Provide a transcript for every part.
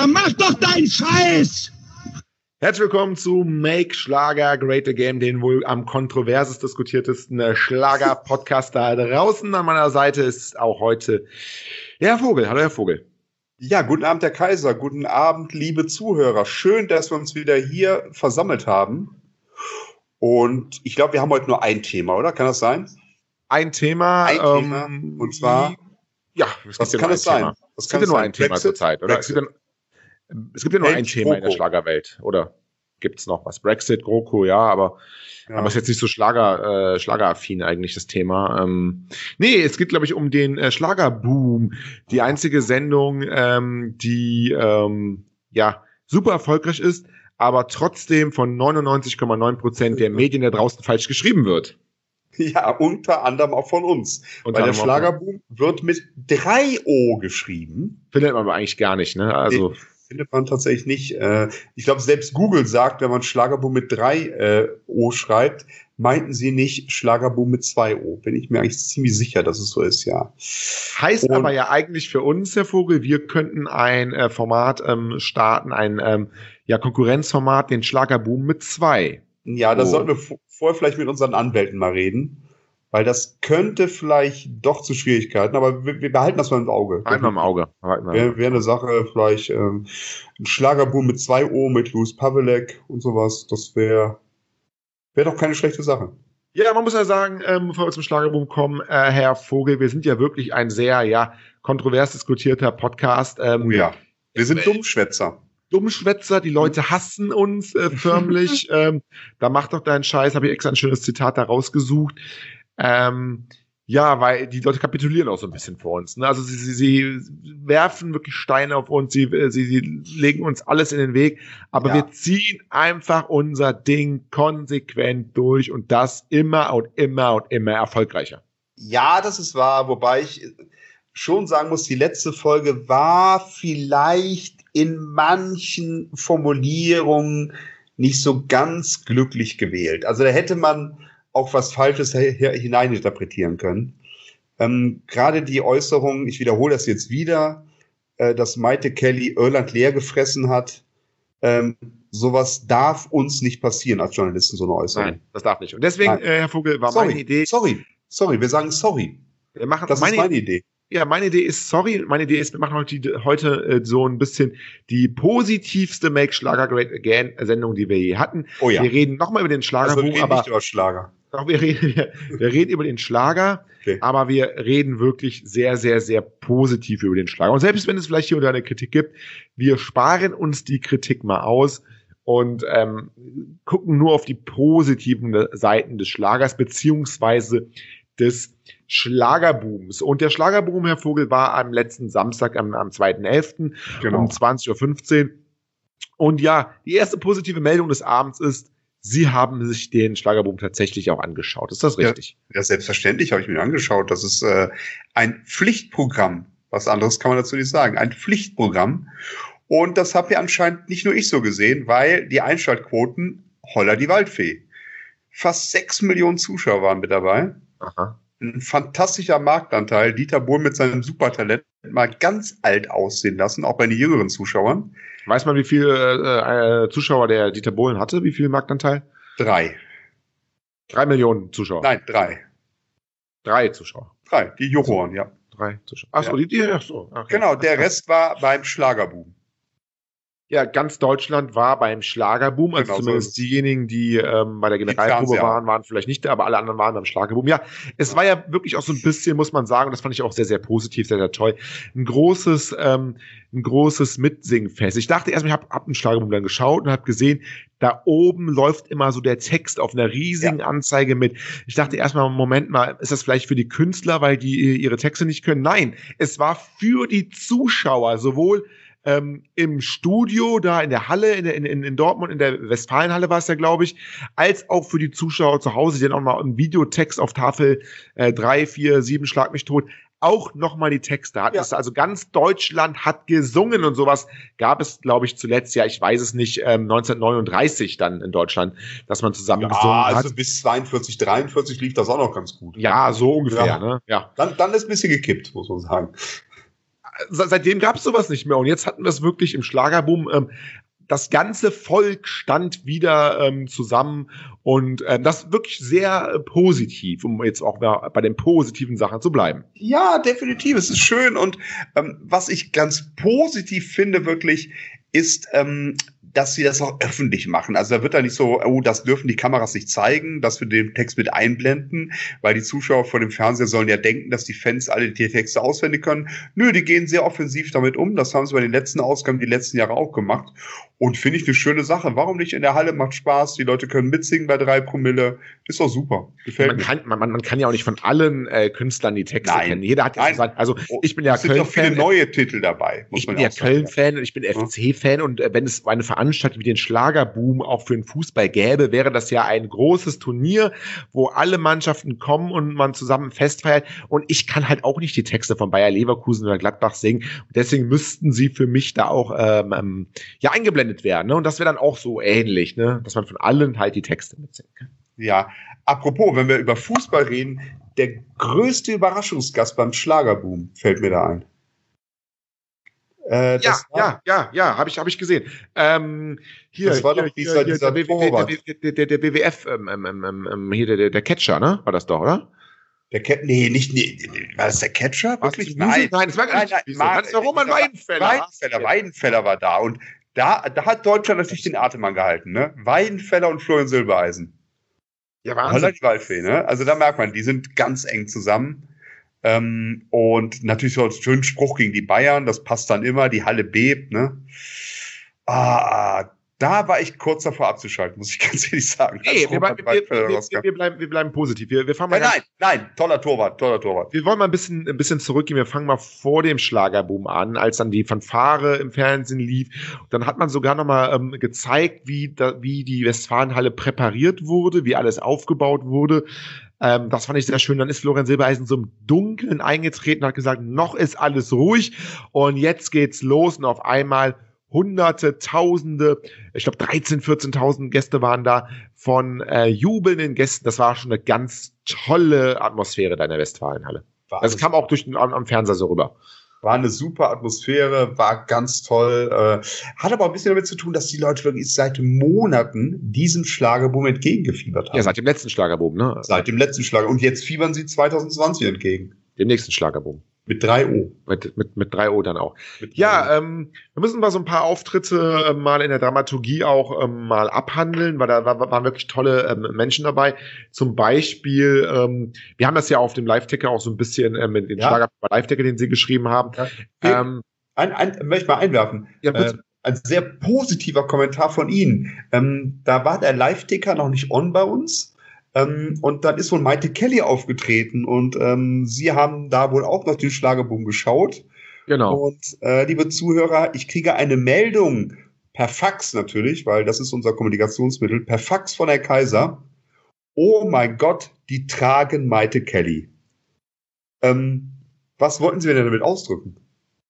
Dann mach doch deinen Scheiß! Herzlich willkommen zu Make Schlager Great Again, den wohl am kontroversest diskutiertesten äh, Schlager-Podcast da draußen. An meiner Seite ist auch heute der Herr Vogel. Hallo, Herr Vogel. Ja, guten Abend, Herr Kaiser. Guten Abend, liebe Zuhörer. Schön, dass wir uns wieder hier versammelt haben. Und ich glaube, wir haben heute nur ein Thema, oder? Kann das sein? Ein Thema. Ein ähm, Thema. Und zwar. Ja, was kann es sein? Es gibt ja nur ein Thema zurzeit, oder? Es gibt, ja, es gibt ja nur ein Thema in der Schlagerwelt, oder? Gibt's noch was? Brexit, GroKo, ja, aber ja. Aber ist jetzt nicht so Schlager, äh, Schlageraffin eigentlich das Thema. Ähm, nee, es geht, glaube ich, um den äh, Schlagerboom. Die einzige Sendung, ähm, die ähm, ja super erfolgreich ist, aber trotzdem von 99,9 Prozent der Medien da draußen falsch geschrieben wird. Ja, unter anderem auch von uns. Unter Weil der Schlagerboom wird mit 3 O geschrieben. Findet man aber eigentlich gar nicht, ne? Also. Man tatsächlich nicht. Äh, ich glaube, selbst Google sagt, wenn man Schlagerboom mit drei äh, O schreibt, meinten sie nicht Schlagerboom mit zwei O. Bin ich mir eigentlich ziemlich sicher, dass es so ist, ja. Heißt Und, aber ja eigentlich für uns, Herr Vogel, wir könnten ein äh, Format ähm, starten, ein ähm, ja, Konkurrenzformat, den Schlagerboom mit zwei. Ja, da sollten wir vorher vielleicht mit unseren Anwälten mal reden. Weil das könnte vielleicht doch zu Schwierigkeiten, aber wir, wir behalten das mal im Auge. Behalten wir im Auge. Wäre wär eine Sache, vielleicht ähm, ein Schlagerboom mit zwei O, mit Louis Pavelek und sowas. Das wäre wär doch keine schlechte Sache. Ja, man muss ja sagen, ähm, bevor wir zum Schlagerboom kommen, äh, Herr Vogel, wir sind ja wirklich ein sehr, ja, kontrovers diskutierter Podcast. Ähm, oh ja, wir sind äh, Dummschwätzer. Dummschwätzer, die Leute hassen uns äh, förmlich. ähm, da macht doch deinen Scheiß, habe ich extra ein schönes Zitat da rausgesucht. Ähm, ja, weil die Leute kapitulieren auch so ein bisschen vor uns. Ne? Also sie, sie, sie werfen wirklich Steine auf uns, sie, sie, sie legen uns alles in den Weg, aber ja. wir ziehen einfach unser Ding konsequent durch und das immer und immer und immer erfolgreicher. Ja, das ist wahr, wobei ich schon sagen muss, die letzte Folge war vielleicht in manchen Formulierungen nicht so ganz glücklich gewählt. Also da hätte man auch was Falsches hineininterpretieren können. Ähm, Gerade die Äußerung, ich wiederhole das jetzt wieder, äh, dass Maite Kelly Irland leer gefressen hat, ähm, sowas darf uns nicht passieren als Journalisten, so eine Äußerung. Nein, das darf nicht. Und deswegen, äh, Herr Vogel, war sorry, meine Idee. Sorry, sorry, wir sagen sorry. Wir machen, das meine, ist meine Idee. Ja, meine Idee ist, sorry, meine Idee ist, wir machen heute, heute äh, so ein bisschen die positivste Make Schlager Great Again Sendung, die wir je hatten. Oh ja. Wir reden nochmal über den Schlagerboom, also, wir aber nicht über Schlager. Wir reden, wir, wir reden über den Schlager, okay. aber wir reden wirklich sehr, sehr, sehr positiv über den Schlager. Und selbst wenn es vielleicht hier oder eine Kritik gibt, wir sparen uns die Kritik mal aus und ähm, gucken nur auf die positiven Seiten des Schlagers beziehungsweise des Schlagerbooms. Und der Schlagerboom, Herr Vogel, war am letzten Samstag, am, am 2.11. Genau. um 20.15 Uhr. Und ja, die erste positive Meldung des Abends ist, Sie haben sich den Schlagerboom tatsächlich auch angeschaut. Ist das richtig? Ja, ja selbstverständlich habe ich mir angeschaut. Das ist äh, ein Pflichtprogramm. Was anderes kann man dazu nicht sagen. Ein Pflichtprogramm. Und das habe ja anscheinend nicht nur ich so gesehen, weil die Einschaltquoten holler die Waldfee. Fast sechs Millionen Zuschauer waren mit dabei. Aha. Ein fantastischer Marktanteil. Dieter Bohl mit seinem Supertalent mal ganz alt aussehen lassen, auch bei den jüngeren Zuschauern. Weiß man, wie viele äh, äh, Zuschauer der Dieter Bohlen hatte? Wie viel Marktanteil? Drei. Drei Millionen Zuschauer. Nein, drei. Drei Zuschauer. Drei, die Juroren, ja. Drei Zuschauer. Achso, ja. die, die, ach so. Okay. Genau, der Rest war beim Schlagerboom ja, ganz Deutschland war beim Schlagerboom, also genau, zumindest so diejenigen, die ähm, bei der Generalprobe waren, waren vielleicht nicht da, aber alle anderen waren beim Schlagerboom. Ja, es war ja wirklich auch so ein bisschen, muss man sagen, das fand ich auch sehr, sehr positiv, sehr, sehr toll, ein großes, ähm, ein großes Mitsingfest. Ich dachte erstmal, ich habe hab einen Schlagerboom dann geschaut und habe gesehen, da oben läuft immer so der Text auf einer riesigen ja. Anzeige mit. Ich dachte erstmal, Moment mal, ist das vielleicht für die Künstler, weil die ihre Texte nicht können? Nein, es war für die Zuschauer, sowohl ähm, im Studio, da in der Halle, in, in, in Dortmund, in der Westfalenhalle war es ja, glaube ich, als auch für die Zuschauer zu Hause, die dann auch mal im Videotext auf Tafel äh, 3, 4, 7, Schlag mich tot, auch nochmal die Texte hatten. Ja. Also ganz Deutschland hat gesungen und sowas gab es, glaube ich, zuletzt, ja, ich weiß es nicht, ähm, 1939 dann in Deutschland, dass man zusammen ja, gesungen also hat. Also bis 42, 43 lief das auch noch ganz gut. Ja, so ungefähr, ja. ne? Ja. Dann, dann ist ein bisschen gekippt, muss man sagen seitdem gab es sowas nicht mehr. Und jetzt hatten wir es wirklich im Schlagerboom. Ähm, das ganze Volk stand wieder ähm, zusammen und ähm, das wirklich sehr äh, positiv, um jetzt auch bei den positiven Sachen zu bleiben. Ja, definitiv. Es ist schön und ähm, was ich ganz positiv finde wirklich ist, ähm, dass sie das auch öffentlich machen. Also da wird da nicht so, oh, das dürfen die Kameras nicht zeigen, dass wir den Text mit einblenden, weil die Zuschauer vor dem Fernseher sollen ja denken, dass die Fans alle die Texte auswendig können. Nö, die gehen sehr offensiv damit um. Das haben sie bei den letzten Ausgaben die letzten Jahre auch gemacht. Und finde ich eine schöne Sache. Warum nicht in der Halle? Macht Spaß. Die Leute können mitsingen bei drei Promille. Ist doch super. Gefällt man mir. Kann, man, man kann ja auch nicht von allen äh, Künstlern die Texte Nein. kennen. Jeder hat ja gesagt, also oh, ich bin ja Köln-Fan. Es sind viele neue Titel dabei. ich bin ja Köln-Fan und ich bin FC-Fan und äh, wenn es eine Veranstaltung wie den Schlagerboom auch für den Fußball gäbe, wäre das ja ein großes Turnier, wo alle Mannschaften kommen und man zusammen festfeiert. Und ich kann halt auch nicht die Texte von Bayer Leverkusen oder Gladbach singen. Und deswegen müssten sie für mich da auch ähm, ähm ja eingeblendet werden. Ne? Und das wäre dann auch so ähnlich, ne? dass man von allen halt die Texte mitsingen kann. Ja, apropos, wenn wir über Fußball reden, der größte Überraschungsgast beim Schlagerboom fällt mir da ein. Äh, ja, ja, ja, ja, habe ich, hab ich gesehen. Ähm, hier, das war doch dieser, hier, dieser der, der, der, der, BWF, ähm, ähm, hier der, der Catcher, ne? War das doch, oder? Der Cat, nee, nicht, nee, war das der Catcher? Wirklich? Nein, nein, das war gar nicht. Nein, nein, das war Roman Weidenfeller. Weidenfeller, Weidenfeller war da und da, da hat Deutschland natürlich den Atem angehalten, ne? Weidenfeller und Florian Silbereisen. Ja, Wahnsinn. Die Waldfee, ne? Also da merkt man, die sind ganz eng zusammen. Ähm, und natürlich so als schönen Spruch gegen die Bayern, das passt dann immer, die Halle bebt, ne? Ah, da war ich kurz davor abzuschalten, muss ich ganz ehrlich sagen. Nee, wir, wir, wir, wir, bleiben, wir bleiben positiv. Wir, wir fangen mal nein, nein, nein, toller Torwart, toller Torwart. Wir wollen mal ein bisschen, ein bisschen zurückgehen. Wir fangen mal vor dem Schlagerboom an, als dann die Fanfare im Fernsehen lief. Dann hat man sogar noch mal ähm, gezeigt, wie, da, wie die Westfalenhalle präpariert wurde, wie alles aufgebaut wurde. Ähm, das fand ich sehr schön. Dann ist Florian Silbereisen so im Dunkeln eingetreten, hat gesagt, noch ist alles ruhig und jetzt geht's los und auf einmal Hunderte, Tausende, ich glaube 13, 14.000 Gäste waren da von äh, jubelnden Gästen. Das war schon eine ganz tolle Atmosphäre da in der Westfalenhalle. War das kam auch durch den, am, am Fernseher so rüber. War eine super Atmosphäre, war ganz toll. Äh, hat aber ein bisschen damit zu tun, dass die Leute wirklich seit Monaten diesem Schlagerboom entgegengefiebert haben. Ja, seit dem letzten Schlagerboom, ne? Seit dem letzten Schlager. Und jetzt fiebern sie 2020 entgegen. Dem nächsten Schlagerboom. Mit drei O. Mit, mit, mit drei O dann auch. Ja, ähm, wir müssen mal so ein paar Auftritte äh, mal in der Dramaturgie auch ähm, mal abhandeln, weil da war, waren wirklich tolle ähm, Menschen dabei. Zum Beispiel, ähm, wir haben das ja auf dem Live-Ticker auch so ein bisschen ähm, mit den ja. Schlager Live-Ticker, den Sie geschrieben haben. Ja. Ähm, ein, ein, möchte ich mal einwerfen. Ja, bitte. Äh, ein sehr positiver Kommentar von Ihnen. Ähm, da war der Live-Ticker noch nicht on bei uns. Ähm, und dann ist wohl Maite Kelly aufgetreten und ähm, sie haben da wohl auch noch den Schlagerboom geschaut. Genau. Und äh, liebe Zuhörer, ich kriege eine Meldung per Fax natürlich, weil das ist unser Kommunikationsmittel, per Fax von Herr Kaiser. Oh mein Gott, die tragen Maite Kelly. Ähm, was wollten Sie denn damit ausdrücken?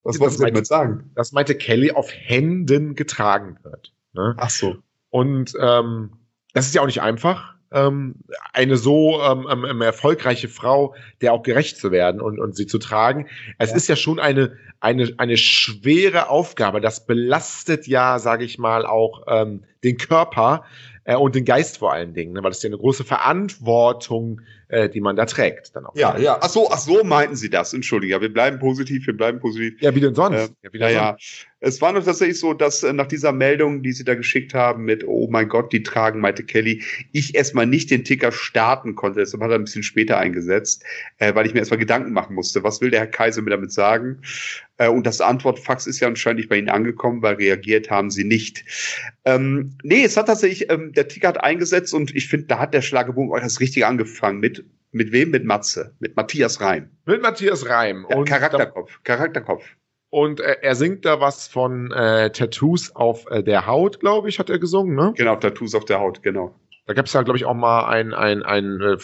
Was wollten Sie damit sagen? Dass Maite Kelly auf Händen getragen wird. Ne? Ach so. Und ähm, das ist ja auch nicht einfach ähm, eine so ähm, ähm, ähm, erfolgreiche Frau, der auch gerecht zu werden und, und sie zu tragen. Es ja. ist ja schon eine, eine, eine schwere Aufgabe. Das belastet ja, sage ich mal, auch ähm, den Körper äh, und den Geist vor allen Dingen, ne? weil es ja eine große Verantwortung äh, die man da trägt. Dann auch ja, ja. Ach so, ach so meinten Sie das. Entschuldige. Ja, wir bleiben positiv, wir bleiben positiv. Ja, wie denn sonst? Äh, ja, wie denn ja, sonst? ja. Es war noch tatsächlich so, dass äh, nach dieser Meldung, die Sie da geschickt haben mit, oh mein Gott, die tragen Maite Kelly, ich erstmal nicht den Ticker starten konnte. Deshalb hat er ein bisschen später eingesetzt, äh, weil ich mir erstmal Gedanken machen musste. Was will der Herr Kaiser mir damit sagen? Äh, und das Antwortfax ist ja anscheinend nicht bei Ihnen angekommen, weil reagiert haben Sie nicht. Ähm, nee, es hat tatsächlich, ähm, der Ticker hat eingesetzt und ich finde, da hat der Schlageboom auch das Richtige angefangen mit mit wem? Mit Matze. Mit Matthias Reim. Mit Matthias Reim. Ja, und Charakterkopf. Charakterkopf. Und äh, er singt da was von äh, Tattoos auf äh, der Haut, glaube ich, hat er gesungen, ne? Genau, Tattoos auf der Haut, genau. Da gab es ja, glaube ich, auch mal ein, ein, ein äh,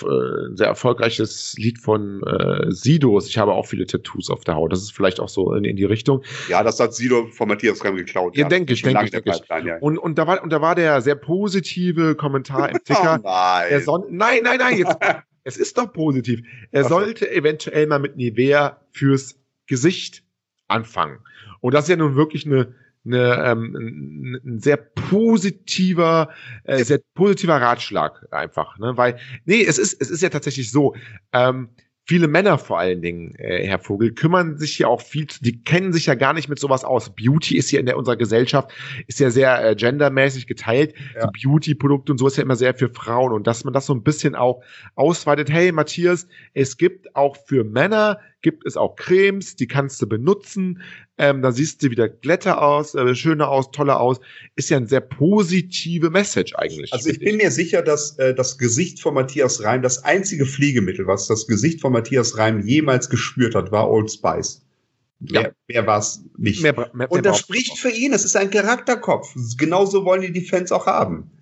sehr erfolgreiches Lied von äh, Sidos. Ich habe auch viele Tattoos auf der Haut. Das ist vielleicht auch so in, in die Richtung. Ja, das hat Sido von Matthias Reim geklaut. Ja, ja. denke ich, denke ich. Denk ich. Ja. Und, und, da war, und da war der sehr positive Kommentar im Ticker. oh nein. nein, nein, nein, jetzt, Es ist doch positiv. Er Ach. sollte eventuell mal mit Nivea fürs Gesicht anfangen. Und das ist ja nun wirklich eine, eine, ähm, ein sehr positiver, äh, sehr positiver Ratschlag einfach, ne? Weil, nee, es ist, es ist ja tatsächlich so, ähm, viele Männer vor allen Dingen, äh, Herr Vogel, kümmern sich ja auch viel, die kennen sich ja gar nicht mit sowas aus. Beauty ist ja in der, unserer Gesellschaft, ist ja sehr äh, gendermäßig geteilt. Ja. So Beauty-Produkte und so ist ja immer sehr für Frauen. Und dass man das so ein bisschen auch ausweitet, hey Matthias, es gibt auch für Männer, gibt es auch Cremes, die kannst du benutzen. Ähm, da siehst du wieder glätter aus, äh, schöner aus, toller aus. Ist ja eine sehr positive Message eigentlich. Also ich bin mir sicher, dass äh, das Gesicht von Matthias Reim, das einzige Pflegemittel, was das Gesicht von Matthias Reim jemals gespürt hat, war Old Spice. Ja. Mehr, mehr war es nicht. Mehr, mehr, Und das spricht für ihn. Es ist ein Charakterkopf. Genauso wollen die die Fans auch haben.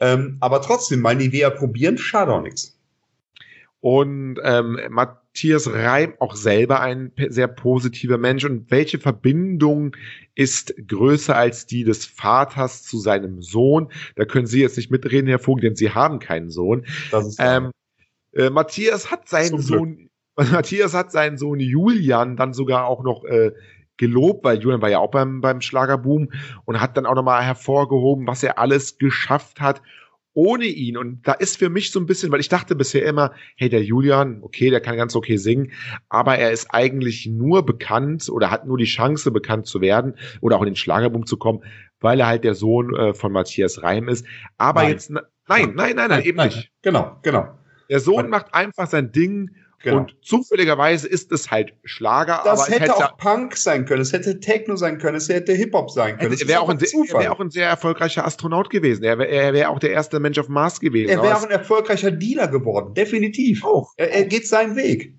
Ähm, aber trotzdem, mal Nivea probieren, schade auch nichts. Und ähm, Matthias Reim auch selber ein sehr positiver Mensch. Und welche Verbindung ist größer als die des Vaters zu seinem Sohn? Da können Sie jetzt nicht mitreden, Herr Vogel, denn Sie haben keinen Sohn. Ähm, äh, Matthias hat seinen Sohn, Matthias hat seinen Sohn Julian dann sogar auch noch äh, gelobt, weil Julian war ja auch beim, beim Schlagerboom und hat dann auch nochmal hervorgehoben, was er alles geschafft hat ohne ihn. Und da ist für mich so ein bisschen, weil ich dachte bisher immer, hey, der Julian, okay, der kann ganz okay singen, aber er ist eigentlich nur bekannt oder hat nur die Chance, bekannt zu werden oder auch in den Schlagerboom zu kommen, weil er halt der Sohn äh, von Matthias Reim ist. Aber nein. jetzt, nein, nein, nein, nein, nein eben nein, nicht. Genau, genau. Der Sohn macht einfach sein Ding Genau. Und zufälligerweise ist es halt Schlager. Das aber hätte, hätte auch Punk sein können, es hätte Techno sein können, es hätte Hip-Hop sein können. Er wäre auch, ein, wär auch ein sehr erfolgreicher Astronaut gewesen. Er wäre wär auch der erste Mensch auf Mars gewesen. Er wäre auch ein erfolgreicher Dealer geworden, definitiv. Auch. Er, er geht seinen Weg.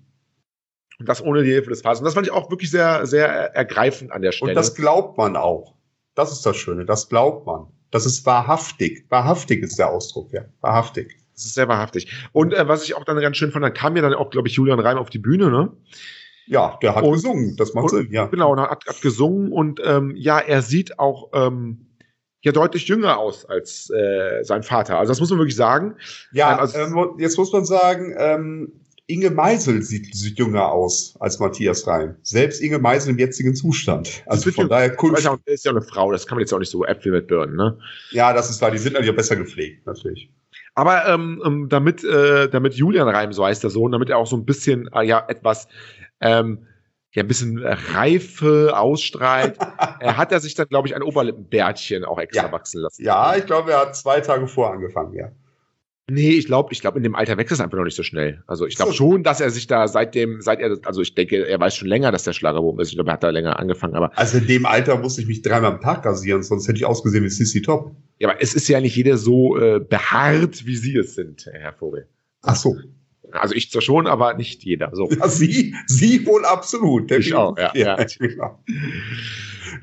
Und das ohne die Hilfe des Vaters. Und das fand ich auch wirklich sehr, sehr ergreifend an der Stelle. Und das glaubt man auch. Das ist das Schöne, das glaubt man. Das ist wahrhaftig. Wahrhaftig ist der Ausdruck, ja. Wahrhaftig. Das ist sehr wahrhaftig. Und äh, was ich auch dann ganz schön fand, dann kam ja dann auch, glaube ich, Julian Reim auf die Bühne, ne? Ja, der hat und, gesungen, das macht und, Sinn, ja. Genau, und hat, hat gesungen und ähm, ja, er sieht auch ähm, ja deutlich jünger aus als äh, sein Vater. Also das muss man wirklich sagen. Ja, ähm, also, ähm, jetzt muss man sagen, ähm, Inge Meisel sieht, sieht jünger aus als Matthias Reim. Selbst Inge Meisel im jetzigen Zustand. Also von daher Kunst. Ist ja auch eine Frau, das kann man jetzt auch nicht so Äpfel mit Birnen, ne? Ja, das ist wahr, die sind natürlich auch besser gepflegt, natürlich. Aber ähm, ähm, damit, äh, damit Julian Reim, so heißt der Sohn, damit er auch so ein bisschen, äh, ja, etwas, ähm, ja, ein bisschen Reife ausstrahlt, äh, hat er sich dann, glaube ich, ein Oberlippenbärtchen auch extra ja. wachsen lassen. Ja, ich glaube, er hat zwei Tage vor angefangen, ja. Nee, ich glaube, ich glaube, in dem Alter wächst es einfach noch nicht so schnell. Also ich glaube so. schon, dass er sich da seitdem, seit er, also ich denke, er weiß schon länger, dass der Schlagerboom ist. Ich glaube, er hat da länger angefangen, aber. Also in dem Alter musste ich mich dreimal am Tag rasieren, sonst hätte ich ausgesehen wie Sissy Top. Ja, aber es ist ja nicht jeder so äh, behaart, wie Sie es sind, Herr Vogel. Ach so. Also ich zwar schon, aber nicht jeder. So. Ja, Sie, Sie wohl absolut. Ich auch, ja. ja. ja. Genau.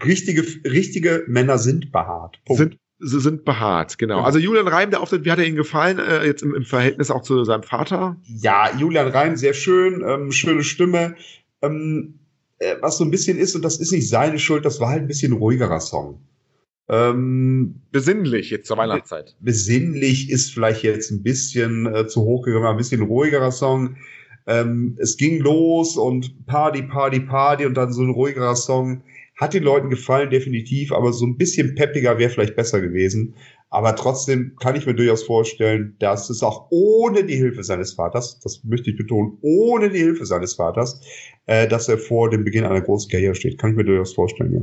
Richtige, richtige Männer sind behaart. Punkt. Sind sie sind behaart, genau. Also Julian Reim, der Auftritt, wie hat er Ihnen gefallen, äh, jetzt im, im, Verhältnis auch zu seinem Vater? Ja, Julian Reim, sehr schön, ähm, schöne Stimme. Ähm, äh, was so ein bisschen ist, und das ist nicht seine Schuld, das war halt ein bisschen ruhigerer Song. Ähm, besinnlich jetzt zur Weihnachtszeit. Besinnlich ist vielleicht jetzt ein bisschen äh, zu hoch gegangen, ein bisschen ruhigerer Song. Ähm, es ging los und Party, Party, Party und dann so ein ruhigerer Song. Hat den Leuten gefallen, definitiv, aber so ein bisschen peppiger wäre vielleicht besser gewesen. Aber trotzdem kann ich mir durchaus vorstellen, dass es auch ohne die Hilfe seines Vaters, das möchte ich betonen, ohne die Hilfe seines Vaters, äh, dass er vor dem Beginn einer großen Karriere steht. Kann ich mir durchaus vorstellen, ja.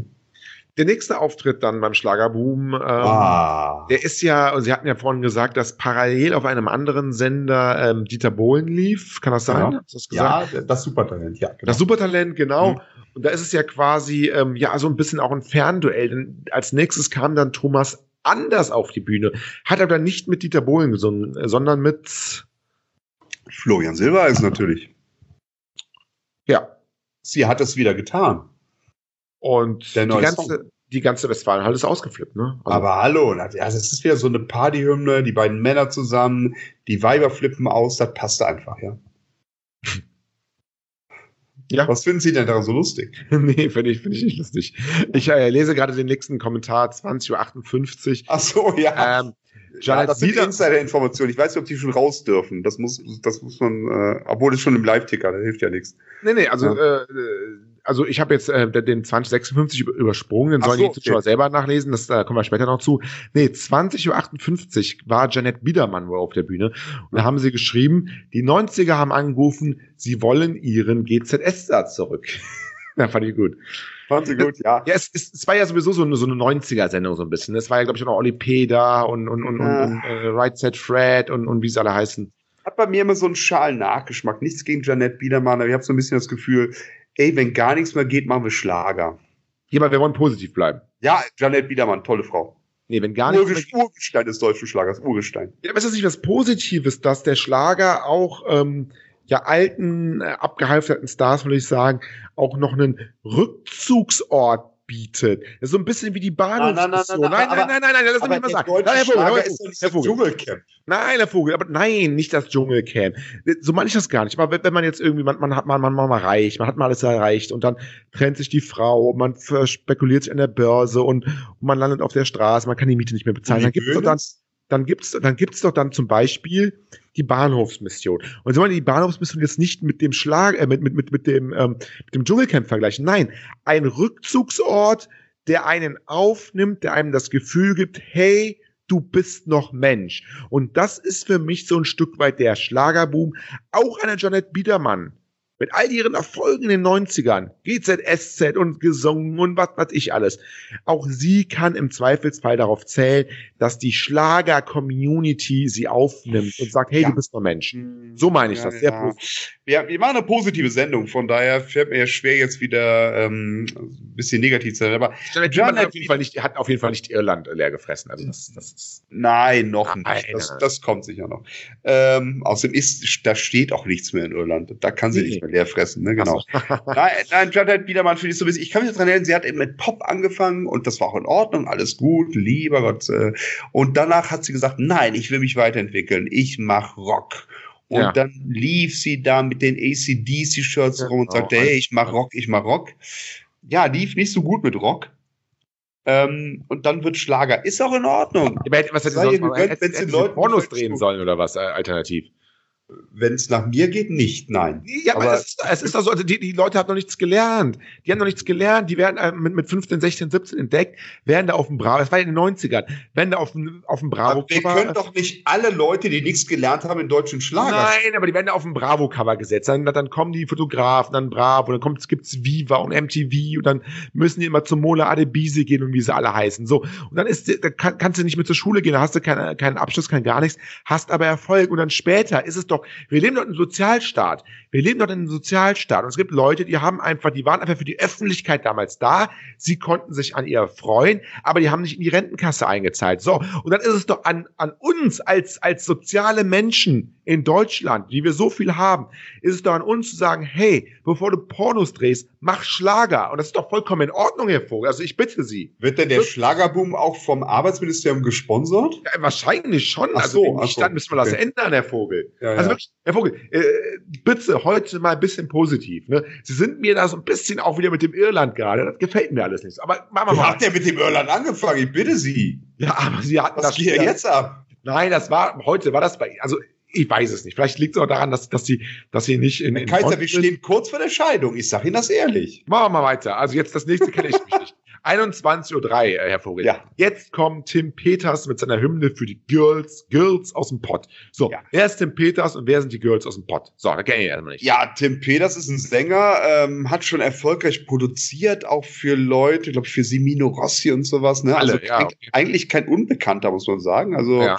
Der nächste Auftritt dann beim Schlagerboom, ähm, ah. der ist ja, Sie hatten ja vorhin gesagt, dass parallel auf einem anderen Sender ähm, Dieter Bohlen lief. Kann das sein? Ja, das, ja, das Supertalent, ja. Genau. Das Supertalent, genau. Mhm. Und da ist es ja quasi, ähm, ja, so ein bisschen auch ein Fernduell. Denn als nächstes kam dann Thomas Anders auf die Bühne. Hat aber nicht mit Dieter Bohlen gesungen, äh, sondern mit Florian Silbereisen natürlich. Ja. Sie hat es wieder getan. Und die ganze, die ganze Westfalenhalle ist ausgeflippt, ne? Also Aber hallo, also es ist wieder so eine Partyhymne, die beiden Männer zusammen, die Weiber flippen aus, das passt einfach, ja. Ja. Was finden Sie denn daran so lustig? nee, finde ich, finde ich nicht lustig. Ich äh, lese gerade den nächsten Kommentar, 20.58 Uhr. Ach so, ja. Ähm, ja, das sind Insider-Informationen. Ich weiß nicht, ob die schon raus dürfen. Das muss, das muss man, äh, obwohl es schon im Live-Ticker, da hilft ja nichts. Nee, nee, also ja. äh, also ich habe jetzt äh, den 2056 übersprungen, den sollen so, die Zuschauer okay. selber nachlesen, das da kommen wir später noch zu. Nee, 20.58 Uhr war Janet Biedermann wohl auf der Bühne und da haben sie geschrieben, die 90er haben angerufen, sie wollen ihren GZS-Satz zurück. ja, fand ich gut. Fand sie gut, ja. Ja, es, es, es war ja sowieso so eine, so eine 90er-Sendung so ein bisschen. Es war ja, glaube ich, auch noch Oli P. da und, und, und, ja. und, und äh, Right Set Fred und, und wie sie alle heißen. Hat bei mir immer so einen schalen Nachgeschmack. Nichts gegen Janet Biedermann, aber ich habe so ein bisschen das Gefühl, ey, wenn gar nichts mehr geht, machen wir Schlager. Ja, aber wir wollen positiv bleiben. Ja, Janet Biedermann, tolle Frau. Nee, wenn gar nichts Urgestein mehr Urgestein des deutschen Schlagers, Urgestein. Ja, aber ist das nicht was Positives, dass der Schlager auch ähm, ja alten, äh, abgehalfterten Stars, würde ich sagen, auch noch einen Rückzugsort bietet. Das ist so ein bisschen wie die Bahnhofsmission. Nein, nein, nein, nein, nein, nein, lass mich mal sagen. Nein, Herr Vogel, ist Herr Vogel. Dschungelcamp. Nein, Herr Vogel, aber nein, nicht das Dschungelcamp. So meine ich das gar nicht. Aber wenn man jetzt irgendwie, man, man hat man, man, man mal reich, man hat mal alles erreicht und dann trennt sich die Frau, man spekuliert sich an der Börse und, man landet auf der Straße, man kann die Miete nicht mehr bezahlen. Dann gibt es dann dann gibt's, dann gibt's doch dann zum Beispiel die Bahnhofsmission. Und soll man die Bahnhofsmission jetzt nicht mit dem Schlag, äh, mit, mit, mit, mit dem, ähm, mit dem Dschungelcamp vergleichen. Nein, ein Rückzugsort, der einen aufnimmt, der einem das Gefühl gibt, hey, du bist noch Mensch. Und das ist für mich so ein Stück weit der Schlagerboom. Auch eine Janet Biedermann mit all ihren Erfolgen in den 90ern, GZSZ und gesungen und was weiß ich alles. Auch sie kann im Zweifelsfall darauf zählen, dass die Schlager-Community sie aufnimmt und sagt, hey, ja. du bist noch Mensch. Hm. So meine ich ja, das. Sehr ja. Ja, wir machen eine positive Sendung, von daher fällt mir schwer jetzt wieder ähm, ein bisschen negativ zu sein. Aber John hat auf, jeden Fall nicht, hat auf jeden Fall nicht Irland leer gefressen. Also das, das ist nein, noch nein, nicht. Das, das kommt sicher noch. Ähm, außerdem ist, da steht auch nichts mehr in Irland. Da kann sie nee. nicht mehr leer fressen. Ne? Genau. nein, nein, wieder mal für die so Ich kann mich daran erinnern, sie hat eben mit Pop angefangen und das war auch in Ordnung, alles gut, lieber Gott. Äh, und danach hat sie gesagt, nein, ich will mich weiterentwickeln. Ich mach Rock. Und ja. dann lief sie da mit den ACDC-Shirts ja, rum und sagte, hey, ich mach Rock, ich mach Rock. Ja, lief nicht so gut mit Rock. Ähm, und dann wird Schlager. Ist auch in Ordnung. Was hätte sie sonst mal, hätte, hätte, hätte Pornos drehen sollen oder was, äh, alternativ? Wenn es nach mir geht, nicht, nein. Ja, aber, aber es, ist, es ist doch so, also die, die Leute haben noch nichts gelernt. Die haben noch nichts gelernt, die werden äh, mit, mit 15, 16, 17 entdeckt, werden da auf dem Bravo, das war in den 90ern, werden da auf dem, auf dem Bravo. Aber wir können doch nicht alle Leute, die nichts gelernt haben, in deutschen Schlager. Nein, aber die werden da auf dem Bravo-Cover gesetzt. Dann, dann kommen die Fotografen, dann Bravo, dann kommt, gibt's Viva und MTV und dann müssen die immer zum Mola Adebise gehen und wie sie alle heißen. So. Und dann ist, da kann, kannst du nicht mehr zur Schule gehen, da hast du keinen, keinen Abschluss, kein gar nichts, hast aber Erfolg. Und dann später ist es doch, wir leben dort in einem Sozialstaat. Wir leben dort in einem Sozialstaat. Und es gibt Leute, die haben einfach, die waren einfach für die Öffentlichkeit damals da. Sie konnten sich an ihr freuen, aber die haben nicht in die Rentenkasse eingezahlt. So. Und dann ist es doch an, an uns als, als soziale Menschen in Deutschland, wie wir so viel haben, ist es doch an uns zu sagen, hey, bevor du Pornos drehst, mach Schlager. Und das ist doch vollkommen in Ordnung, Herr Vogel. Also ich bitte Sie. Wird denn der so, Schlagerboom auch vom Arbeitsministerium gesponsert? Ja, wahrscheinlich schon. Ach also so, also dann müssen wir okay. das ändern, Herr Vogel. Ja, also wirklich, Herr Vogel, äh, bitte heute mal ein bisschen positiv. Ne? Sie sind mir da so ein bisschen auch wieder mit dem Irland gerade. Das gefällt mir alles nicht. Aber machen wir mal. Hat der mit dem Irland angefangen? Ich bitte Sie. Ja, aber Sie hatten Was das. geht jetzt ab? Nein, das war, heute war das bei, also ich weiß es nicht. Vielleicht liegt es auch daran, dass, dass, sie, dass sie nicht in. Herr Kaiser, wir stehen kurz vor der Scheidung. Ich sage Ihnen das ehrlich. Machen wir mal weiter. Also jetzt das nächste kenne ich mich nicht. 21.03 Uhr, äh, Herr Vogel. Ja. Jetzt kommt Tim Peters mit seiner Hymne für die Girls, Girls aus dem Pott. So, ja. wer ist Tim Peters und wer sind die Girls aus dem Pott? So, da kenne ich erstmal nicht. Ja, Tim Peters ist ein Sänger, ähm, hat schon erfolgreich produziert, auch für Leute, glaube ich, für Simino Rossi und sowas. Ne? Alle, also ja. eigentlich kein Unbekannter, muss man sagen. Also ja.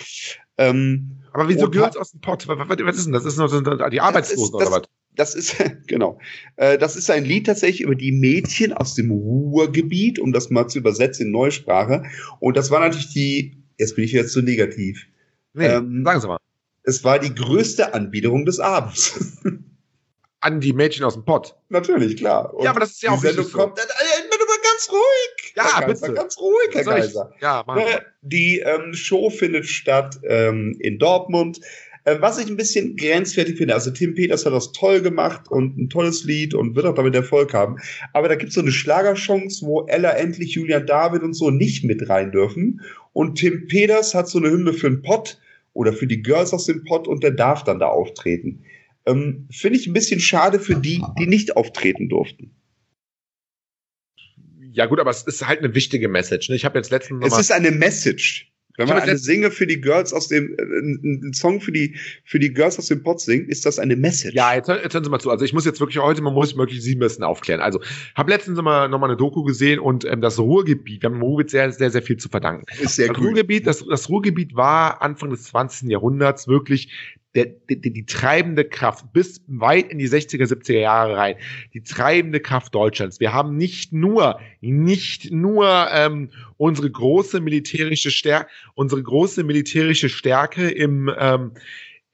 ähm, aber wieso Girls aus dem Pott? Was, was, ist denn das? Das ist noch so die Arbeitslosen oder was? Das ist, genau. Äh, das ist ein Lied tatsächlich über die Mädchen aus dem Ruhrgebiet, um das mal zu übersetzen in Neusprache. Und das war natürlich die, jetzt bin ich jetzt zu so negativ. Nee, ähm, sagen Sie mal. Es war die größte Anbiederung des Abends. An die Mädchen aus dem Pott. Natürlich, klar. Und ja, aber das ist ja auch richtig so. kommt, äh, ganz ruhig. Ja, Herr bitte. Ganz ruhig, Herr Geiser. Ja, mach ne, Die ähm, Show findet statt ähm, in Dortmund. Äh, was ich ein bisschen grenzwertig finde, also Tim Peters hat das toll gemacht und ein tolles Lied und wird auch damit Erfolg haben. Aber da gibt es so eine Schlagerchance, wo Ella endlich, Julian David und so nicht mit rein dürfen. Und Tim Peters hat so eine Hymne für den Pott oder für die Girls aus dem Pott und der darf dann da auftreten. Ähm, finde ich ein bisschen schade für die, die nicht auftreten durften. Ja gut, aber es ist halt eine wichtige Message. Ne? Ich habe jetzt letztens Es ist eine Message. Wenn man eine Singe für die Girls aus dem, äh, einen Song für die, für die Girls aus dem Pod singt, ist das eine Message. Ja, jetzt, jetzt hören Sie mal zu. Also ich muss jetzt wirklich heute, man muss wirklich Sie ein bisschen aufklären. Also, habe letztens mal noch mal eine Doku gesehen und ähm, das Ruhrgebiet, wir haben dem Ruhrgebiet sehr, sehr, sehr viel zu verdanken. Ist sehr das Ruhrgebiet, das, das Ruhrgebiet war Anfang des 20. Jahrhunderts wirklich der, die, die treibende Kraft bis weit in die 60er, 70er Jahre rein, die treibende Kraft Deutschlands. Wir haben nicht nur, nicht nur ähm, unsere große militärische Stärke, unsere große militärische Stärke im ähm,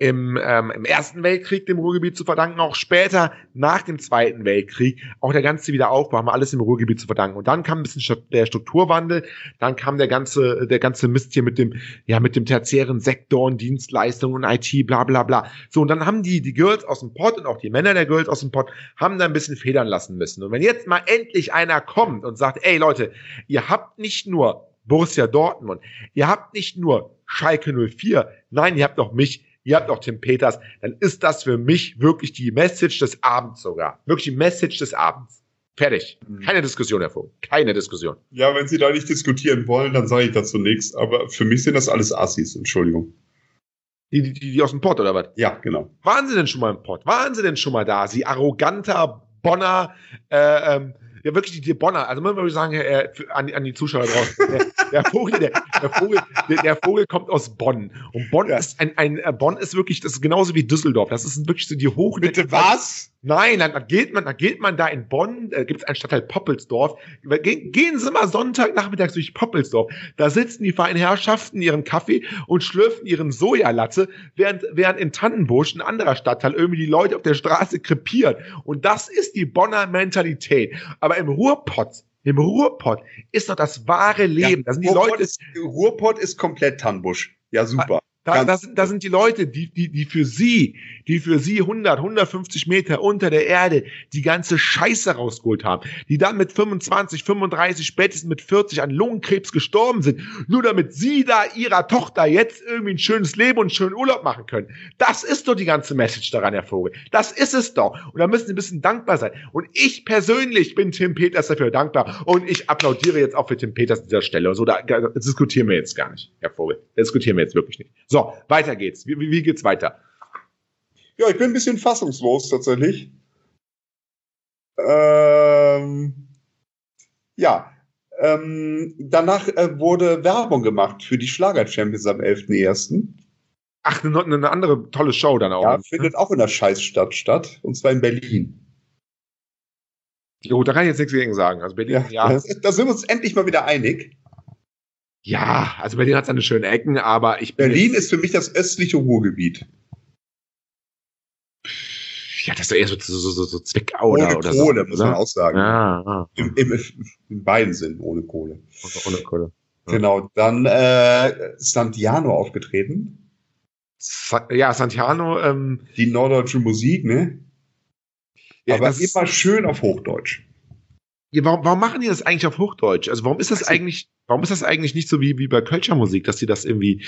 im, ähm, im Ersten Weltkrieg dem Ruhrgebiet zu verdanken, auch später nach dem Zweiten Weltkrieg, auch der ganze Wiederaufbau haben wir alles im Ruhrgebiet zu verdanken. Und dann kam ein bisschen der Strukturwandel, dann kam der ganze, der ganze Mist hier mit dem, ja, mit dem tertiären Sektor und Dienstleistungen und IT, bla bla bla. So, und dann haben die, die Girls aus dem Pott und auch die Männer der Girls aus dem Pott haben da ein bisschen federn lassen müssen. Und wenn jetzt mal endlich einer kommt und sagt, ey Leute, ihr habt nicht nur Borussia Dortmund, ihr habt nicht nur Schalke 04, nein, ihr habt auch mich, ihr habt auch Tim Peters, dann ist das für mich wirklich die Message des Abends sogar. Wirklich die Message des Abends. Fertig. Mhm. Keine Diskussion hervor. Keine Diskussion. Ja, wenn Sie da nicht diskutieren wollen, dann sage ich dazu nichts. Aber für mich sind das alles Assis, Entschuldigung. Die, die, die aus dem Pott, oder was? Ja, genau. Waren Sie denn schon mal im Pott? Waren Sie denn schon mal da? Sie arroganter Bonner, äh, ähm, ja wirklich die, die Bonner, also man würde sagen, äh, an, an die Zuschauer draußen, der, der Vogel, der, der Vogel, der, der, Vogel kommt aus Bonn. Und Bonn ja. ist ein, ein, äh, Bonn ist wirklich, das ist genauso wie Düsseldorf. Das ist wirklich so die Hoch. Bitte was? Nein, dann, dann geht man, dann geht man da in Bonn, äh, gibt es einen Stadtteil Poppelsdorf. Gehen, gehen Sie mal Sonntagnachmittags durch Poppelsdorf. Da sitzen die feinen Herrschaften ihren Kaffee und schlürfen ihren Sojalatte, während, während in Tannenbusch, ein anderer Stadtteil, irgendwie die Leute auf der Straße krepieren. Und das ist die Bonner Mentalität. Aber im Ruhrpott, im Ruhrpott ist doch das wahre Leben. Ja, da sind die Ruhrpott Leute. Ist, Ruhrpott ist komplett Tannenbusch. Ja, super. Da, das, das sind die Leute, die, die, die für sie, die für sie 100, 150 Meter unter der Erde die ganze Scheiße rausgeholt haben, die dann mit 25, 35, spätestens mit 40 an Lungenkrebs gestorben sind, nur damit sie da ihrer Tochter jetzt irgendwie ein schönes Leben und einen schönen Urlaub machen können. Das ist doch die ganze Message daran, Herr Vogel. Das ist es doch. Und da müssen Sie ein bisschen dankbar sein. Und ich persönlich bin Tim Peters dafür dankbar und ich applaudiere jetzt auch für Tim Peters an dieser Stelle. So, da, da diskutieren wir jetzt gar nicht, Herr Vogel. Das diskutieren wir jetzt wirklich nicht. So, weiter geht's. Wie, wie, geht's weiter? Ja, ich bin ein bisschen fassungslos tatsächlich. Ähm, ja, ähm, danach äh, wurde Werbung gemacht für die Schlager-Champions am 11.01. Ach, eine, eine, andere tolle Show dann auch. Ja, findet auch in der Scheißstadt statt, und zwar in Berlin. Jo, da kann ich jetzt nichts gegen sagen. Also Berlin, ja. ja. Da sind wir uns endlich mal wieder einig. Ja, also Berlin hat seine schönen Ecken, aber ich Berlin ist für mich das östliche Ruhrgebiet. Ja, das ist doch eher so, so, so, so Zwickau ohne oder, oder Kohle, so, muss man auch sagen. Ja, ja. Im, im, in beiden Sinnen ohne Kohle. Ohne Kohle. Ja. Genau, dann äh, Santiano aufgetreten. Sa ja, Santiano. Ähm, Die norddeutsche Musik, ne? Ja, Aber immer schön auf Hochdeutsch. Ja, warum, warum machen die das eigentlich auf Hochdeutsch? Also warum ist das also, eigentlich, warum ist das eigentlich nicht so wie, wie bei Kölscher Musik, dass die das irgendwie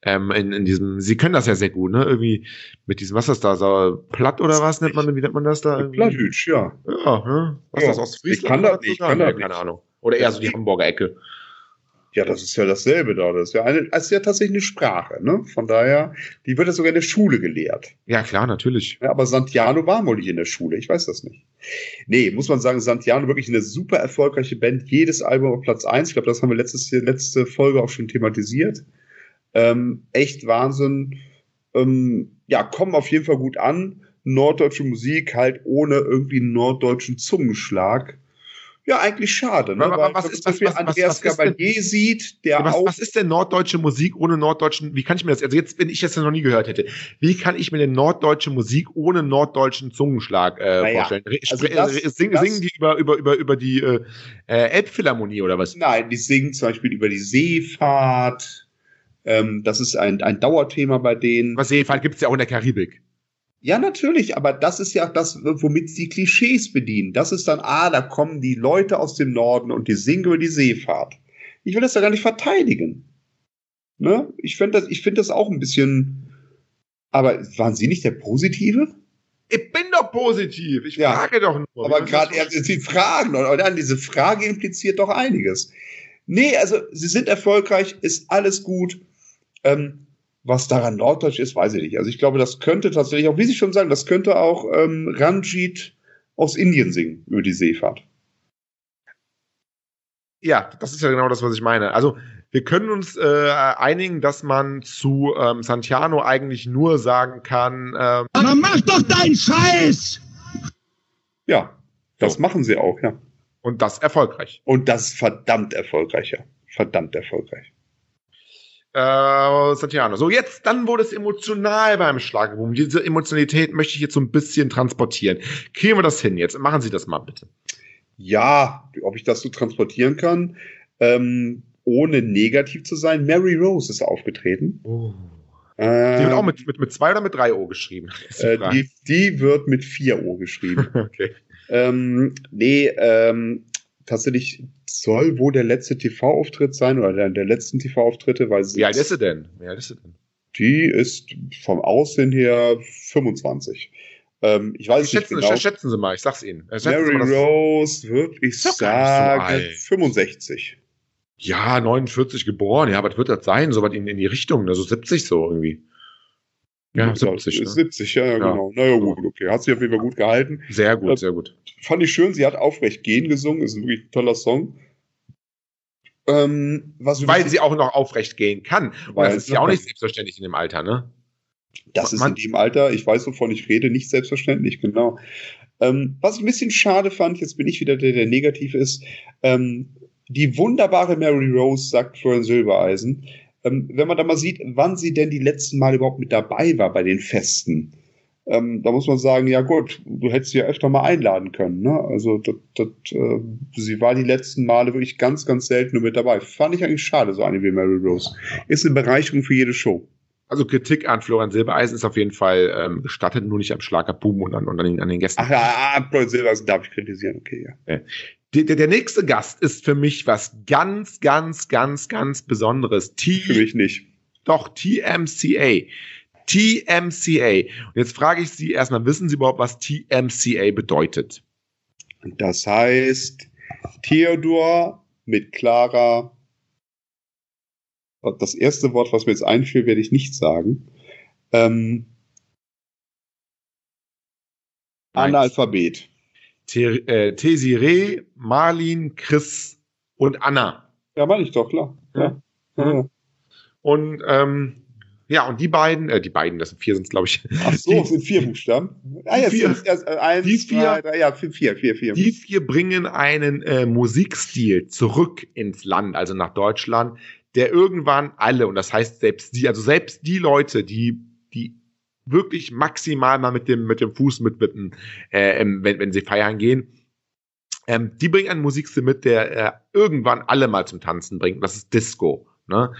ähm, in, in diesem, sie können das ja sehr gut, ne? Irgendwie mit diesem, was ist das da, so platt oder was nennt man, wie nennt man das da? Plattdeutsch, ja. Ja, ne? Was ja. ist das aus Friesland? Ich kann das nicht, ich kann das nicht. Keine Ahnung. Oder eher so die Hamburger Ecke. Ja, das ist ja dasselbe da. Das ist ja, eine, das ist ja tatsächlich eine Sprache. Ne? Von daher, die wird ja sogar in der Schule gelehrt. Ja, klar, natürlich. Ja, aber Santiano war wohl nicht in der Schule. Ich weiß das nicht. Nee, muss man sagen, Santiano wirklich eine super erfolgreiche Band. Jedes Album auf Platz eins. Ich glaube, das haben wir letztes, letzte Folge auch schon thematisiert. Ähm, echt Wahnsinn. Ähm, ja, kommen auf jeden Fall gut an. Norddeutsche Musik halt ohne irgendwie einen norddeutschen Zungenschlag ja, eigentlich schade. Ne? Weil was ist das, was, Andreas was, was Gabalier sieht, der was, auch. Was ist denn norddeutsche Musik ohne norddeutschen? Wie kann ich mir das? Also jetzt, wenn ich das noch nie gehört hätte, wie kann ich mir denn norddeutsche Musik ohne norddeutschen Zungenschlag äh, naja, vorstellen? Also das, äh, singen, das, singen die über über über über die äh, äh, Elbphilharmonie oder was? Nein, die singen zum Beispiel über die Seefahrt. Ähm, das ist ein ein Dauerthema bei denen. Was Seefahrt gibt's ja auch in der Karibik. Ja, natürlich, aber das ist ja auch das, womit sie Klischees bedienen. Das ist dann, ah, da kommen die Leute aus dem Norden und die singen über die Seefahrt. Ich will das ja gar nicht verteidigen. Ne? Ich finde das, ich finde das auch ein bisschen, aber waren Sie nicht der Positive? Ich bin doch positiv. Ich ja, frage doch nur. Aber gerade die Fragen und dann diese Frage impliziert doch einiges. Nee, also sie sind erfolgreich, ist alles gut. Ähm, was daran Norddeutsch ist, weiß ich nicht. Also ich glaube, das könnte tatsächlich auch, wie Sie schon sagen, das könnte auch ähm, Ranjit aus Indien singen über die Seefahrt. Ja, das ist ja genau das, was ich meine. Also wir können uns äh, einigen, dass man zu ähm, Santiano eigentlich nur sagen kann. Ähm, Aber mach doch deinen Scheiß! Ja, das so. machen sie auch, ja. Und das erfolgreich. Und das verdammt erfolgreich, ja. Verdammt erfolgreich. Äh, Santiano. So, jetzt, dann wurde es emotional beim Schlageboom. Diese Emotionalität möchte ich jetzt so ein bisschen transportieren. Kriegen wir das hin jetzt? Machen Sie das mal bitte. Ja, ob ich das so transportieren kann. Ähm, ohne negativ zu sein, Mary Rose ist aufgetreten. Oh. Äh, die wird auch mit, mit, mit zwei oder mit drei O geschrieben? Die, äh, die, die, wird mit vier O geschrieben. okay. Ähm, nee, ähm, tatsächlich soll wohl der letzte TV-Auftritt sein oder der, der letzten TV-Auftritte, weil sie. Wie alt ist sie denn? Wie alt ist sie denn? Die ist vom Aussehen her 25. Ähm, ich weiß schätzen, nicht genau. Schätzen Sie mal, ich sag's Ihnen. Schätzen Mary mal, Rose würde ich sagen so 65. Ja, 49 geboren. Ja, was wird das sein? So was in, in die Richtung, also 70 so irgendwie. Ja, 70. Ne? 70, ja, ja, genau. Naja, gut, okay. Hat sich auf jeden Fall gut gehalten. Sehr gut, äh, sehr gut. Fand ich schön, sie hat aufrecht gehen gesungen, ist ein wirklich toller Song. Ähm, weil sie auch noch aufrecht gehen kann. Und das ist ja auch nicht selbstverständlich in dem Alter, ne? Das ist in dem Alter, ich weiß, wovon ich rede, nicht selbstverständlich, genau. Ähm, was ich ein bisschen schade fand, jetzt bin ich wieder der, der negativ ist, ähm, die wunderbare Mary Rose, sagt Florian Silbereisen, ähm, wenn man da mal sieht, wann sie denn die letzten Mal überhaupt mit dabei war bei den Festen, ähm, da muss man sagen, ja gut, du hättest sie ja öfter mal einladen können. Ne? Also das, das, äh, sie war die letzten Male wirklich ganz, ganz selten nur mit dabei. Fand ich eigentlich schade, so eine wie Mary Rose. Ist eine Bereicherung für jede Show. Also Kritik an Florian Silbereisen ist auf jeden Fall ähm, gestattet, nur nicht am Schlager Boom und an, und an, den, an den Gästen. Ach ja, Florian Silbereisen darf ich kritisieren, okay, ja. Der, der, nächste Gast ist für mich was ganz, ganz, ganz, ganz Besonderes. T für mich nicht. Doch, TMCA. TMCA. Und jetzt frage ich Sie erstmal, wissen Sie überhaupt, was TMCA bedeutet? Das heißt, Theodor mit Clara. Das erste Wort, was mir jetzt einfiel, werde ich nicht sagen. Ähm, Analphabet. Äh, Marlin, Chris und Anna. Ja, meine ich doch, klar. Ja. ja. ja. Und ähm, ja, und die beiden, äh, die beiden, das sind vier, sind glaube ich. Ach so, die, sind vier Buchstaben. Ah, ja, vier. Sind, äh, eins, die vier, zwei, drei, ja, vier, vier, vier. Die vier bringen einen äh, Musikstil zurück ins Land, also nach Deutschland, der irgendwann alle, und das heißt selbst die, also selbst die Leute, die, die wirklich maximal mal mit dem, mit dem Fuß mitwippen, äh, wenn, wenn sie feiern gehen. Ähm, die bringen einen Musikstil mit, der äh, irgendwann alle mal zum Tanzen bringt. Das ist Disco. Ne?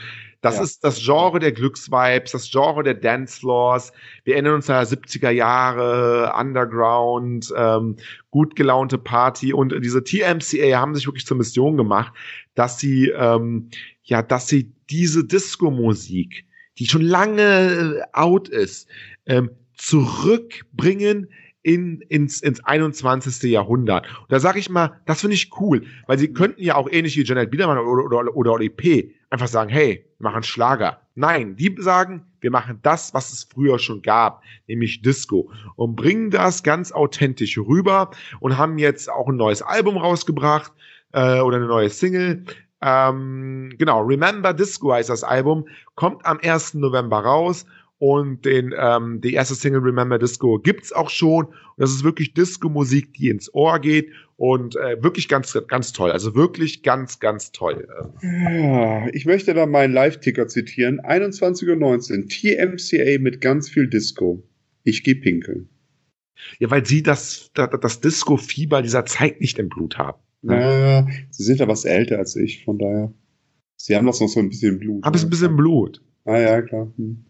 Das ja. ist das Genre der Glücksvibes, das Genre der Dancefloors. Wir erinnern uns an 70er Jahre, Underground, ähm, gut gelaunte Party und diese TMCA haben sich wirklich zur Mission gemacht, dass sie ähm, ja, dass sie diese Disco-Musik, die schon lange äh, out ist, ähm, zurückbringen in, ins, ins 21. Jahrhundert. Und da sage ich mal, das finde ich cool, weil sie könnten ja auch ähnlich wie Janet Biedermann oder, oder, oder Oli P. einfach sagen, hey, wir machen Schlager. Nein, die sagen, wir machen das, was es früher schon gab, nämlich Disco und bringen das ganz authentisch rüber und haben jetzt auch ein neues Album rausgebracht äh, oder eine neue Single. Ähm, genau, Remember Disco heißt das Album, kommt am 1. November raus und den, ähm, die erste Single Remember Disco gibt's auch schon. Und das ist wirklich Disco-Musik, die ins Ohr geht und äh, wirklich ganz, ganz toll. Also wirklich ganz, ganz toll. Ja, ich möchte da meinen Live-Ticker zitieren. 21.19 Uhr, TMCA mit ganz viel Disco. Ich gehe pinkeln. Ja, weil sie das, das, das Disco-Fieber dieser Zeit nicht im Blut haben. Ne? Ja, sie sind ja was älter als ich, von daher. Sie haben das noch so ein bisschen Blut. Haben ne? ein bisschen Blut. Ah ja, klar. Hm.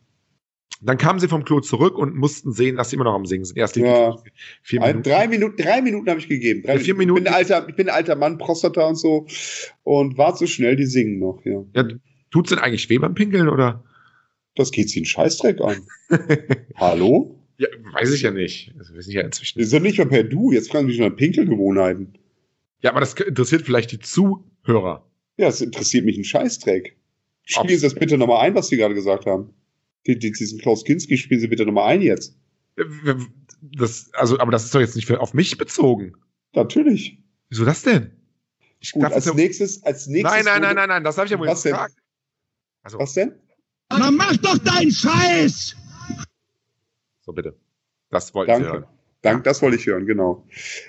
Dann kamen sie vom Klo zurück und mussten sehen, dass sie immer noch am Singen sind. Erst ja. vier Minuten. Drei Minuten, drei Minuten habe ich gegeben. Drei vier Minuten. Ich bin, ein alter, ich bin ein alter Mann, Prostata und so. Und war zu schnell, die singen noch, ja. ja tut's denn eigentlich weh beim Pinkeln, oder? Das geht sie einen Scheißdreck an. Hallo? Ja, weiß ich ja nicht. Das ich ja inzwischen. Ist doch nicht mal per Du. Jetzt fragen mich nach Pinkelgewohnheiten. Ja, aber das interessiert vielleicht die Zuhörer. Ja, es interessiert mich ein Scheißdreck. Spielen Sie das bitte nochmal ein, was Sie gerade gesagt haben. Die, die, diesen Klaus Kinski spielen Sie bitte nochmal ein jetzt. Das, also, aber das ist doch jetzt nicht für, auf mich bezogen. Natürlich. Wieso das denn? Ich Gut, als, nächstes, als nächstes. Nein, nein, nein, nein, nein, das habe ich ja wohl was gefragt. Also, was denn? Man macht doch deinen Scheiß! So, bitte. Das wollte ich hören. Danke, das wollte ich hören, genau.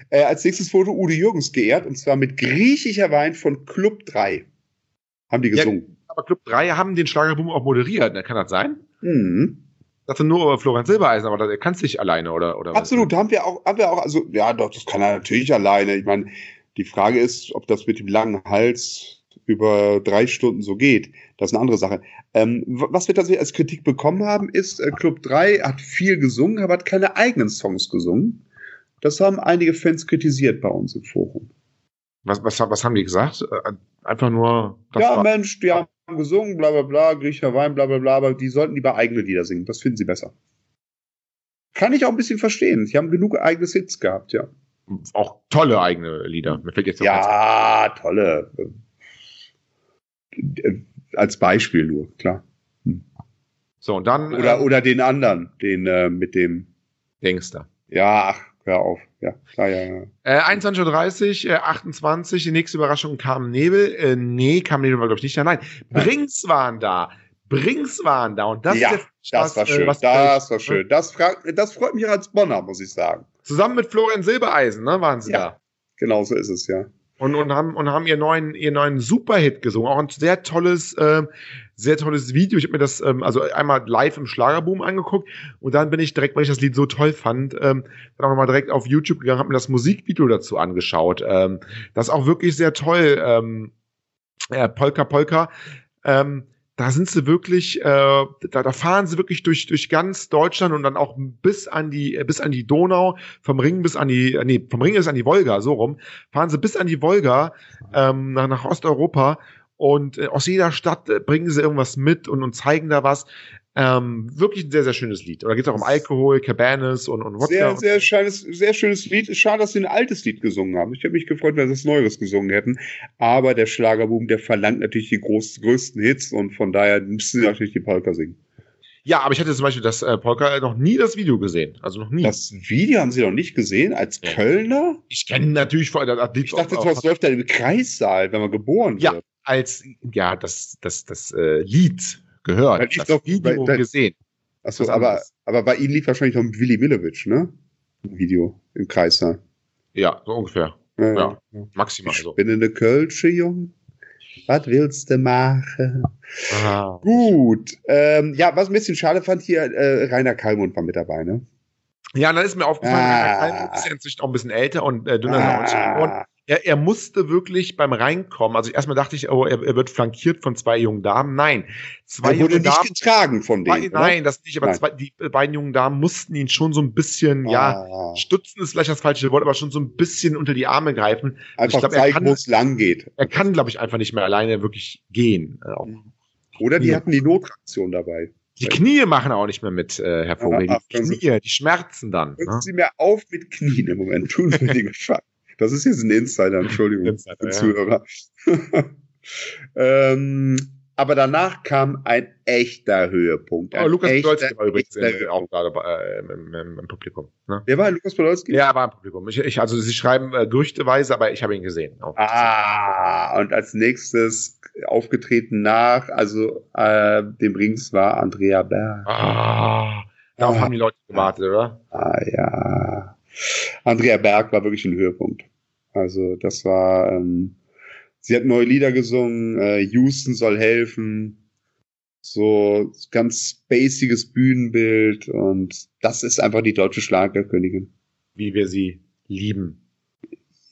Äh, als nächstes wurde Udo Jürgens geehrt und zwar mit griechischer Wein von Club 3. Haben die gesungen. Ja, aber Club 3 haben den Schlagerboom auch moderiert, ne? kann das sein? Mhm. Das nur über Florian Silbereisen, aber der kann es nicht alleine, oder? oder Absolut, haben wir auch, haben wir auch, also, ja, doch, das kann er natürlich alleine. Ich meine, die Frage ist, ob das mit dem langen Hals über drei Stunden so geht. Das ist eine andere Sache. Ähm, was wir tatsächlich als Kritik bekommen haben, ist, äh, Club 3 hat viel gesungen, aber hat keine eigenen Songs gesungen. Das haben einige Fans kritisiert bei uns im Forum. Was, was, was haben die gesagt? Äh, einfach nur. ja, Mensch, die haben gesungen, bla bla bla, griechischer Wein, bla bla bla, aber die sollten lieber eigene Lieder singen. Das finden sie besser. Kann ich auch ein bisschen verstehen. Sie haben genug eigene Hits gehabt, ja. Auch tolle eigene Lieder. Mir fällt jetzt ja, tolle. Äh, als Beispiel nur, klar. Hm. So, und dann. Oder, äh, oder den anderen, den äh, mit dem. Gangster. Ja, ach, hör auf. Ja, ja, ja. ja. Äh, 21.30 Uhr, äh, 28, die nächste Überraschung kam Nebel. Äh, nee, kam Nebel, glaube ich, nicht. Nein, Brings waren da. Brings waren da. Und das, ja, ist das war schön. Was, das war schön. Das, das freut mich als Bonner, muss ich sagen. Zusammen mit Florian Silbereisen, ne, waren sie ja, da. Genau so ist es, ja und, und haben und haben ihr neuen ihr neuen Superhit gesungen. Auch ein sehr tolles äh, sehr tolles Video. Ich habe mir das ähm, also einmal live im Schlagerboom angeguckt und dann bin ich direkt, weil ich das Lied so toll fand, ähm, dann auch nochmal direkt auf YouTube gegangen, habe mir das Musikvideo dazu angeschaut. Ähm, das ist auch wirklich sehr toll. Ähm, äh, Polka Polka. Ähm, da sind sie wirklich, äh, da, da fahren sie wirklich durch durch ganz Deutschland und dann auch bis an die äh, bis an die Donau, vom Ring bis an die, äh, nee, vom Ring ist an die Wolga, so rum, fahren sie bis an die Wolga ähm, nach, nach Osteuropa und äh, aus jeder Stadt bringen sie irgendwas mit und, und zeigen da was. Ähm, wirklich ein sehr, sehr schönes Lied. Oder geht es auch um Alkohol, Cabanas und, und Wodka? Sehr, sehr, schönes, sehr schönes Lied. Schade, dass sie ein altes Lied gesungen haben. Ich habe mich gefreut, wenn sie das Neues gesungen hätten. Aber der Schlagerboom, der verlangt natürlich die groß, größten Hits und von daher müssen sie natürlich die Polka singen. Ja, aber ich hatte zum Beispiel das äh, Polka noch nie das Video gesehen. Also noch nie. Das Video haben Sie noch nicht gesehen als ja. Kölner? Ich kenne natürlich vor das Ich dachte, das läuft da im Kreissaal, wenn man geboren ja, wird. Ja, als ja das das das äh, Lied gehört. Weil ich das Video bei, gesehen. Achso, aber, aber bei Ihnen lief wahrscheinlich noch Willy Millowitsch, ne? Ein Video im Kreissaal. Ja, so ungefähr. Ja, ja. ja. maximal ich so. bin in der Kölsche, Jung. Was willst du machen? Aha. Gut. Ähm, ja, was ein bisschen schade fand hier, äh, Rainer Kallmund war mit dabei, ne? Ja, dann ist mir aufgefallen, ah. Rainer Kallmund ist ja inzwischen auch ein bisschen älter und äh, dünner ah. geworden er, er musste wirklich beim Reinkommen, also erstmal dachte ich, oh, er, er wird flankiert von zwei jungen Damen. Nein, zwei er wurde junge nicht Damen, getragen von denen. Nein, das nicht, aber zwei, die beiden jungen Damen mussten ihn schon so ein bisschen, ah. ja, stützen ist vielleicht das falsche Wort, aber schon so ein bisschen unter die Arme greifen. Einfach glaub, zeigen, wo es lang geht. Er kann, glaube ich, einfach nicht mehr alleine wirklich gehen. Äh, Oder die hatten die Notraktion dabei. Die Knie machen auch nicht mehr mit, äh, Herr Vogel. Die Knie, die schmerzen dann. Hören ne? Sie mir auf mit Knien im Moment. Tun Sie die Gefallen. Das ist jetzt ein Insider, Entschuldigung, Insider, Zuhörer. ähm, aber danach kam ein echter Höhepunkt. Ein oh, Lukas Podolski war übrigens in, auch gerade äh, im, im, im, Publikum. Ne? Wer war Lukas Podolski? Ja, er war im Publikum. Ich, ich, also sie schreiben äh, gerüchteweise, aber ich habe ihn gesehen. Auch. Ah, und als nächstes aufgetreten nach, also äh, dem Rings war Andrea Berg. Ah, darauf ah, haben die Leute gewartet, oder? Ah ja. Andrea Berg war wirklich ein Höhepunkt. Also das war, ähm, sie hat neue Lieder gesungen, äh, Houston soll helfen, so ganz basiges Bühnenbild und das ist einfach die deutsche Schlagerkönigin. Wie wir sie lieben.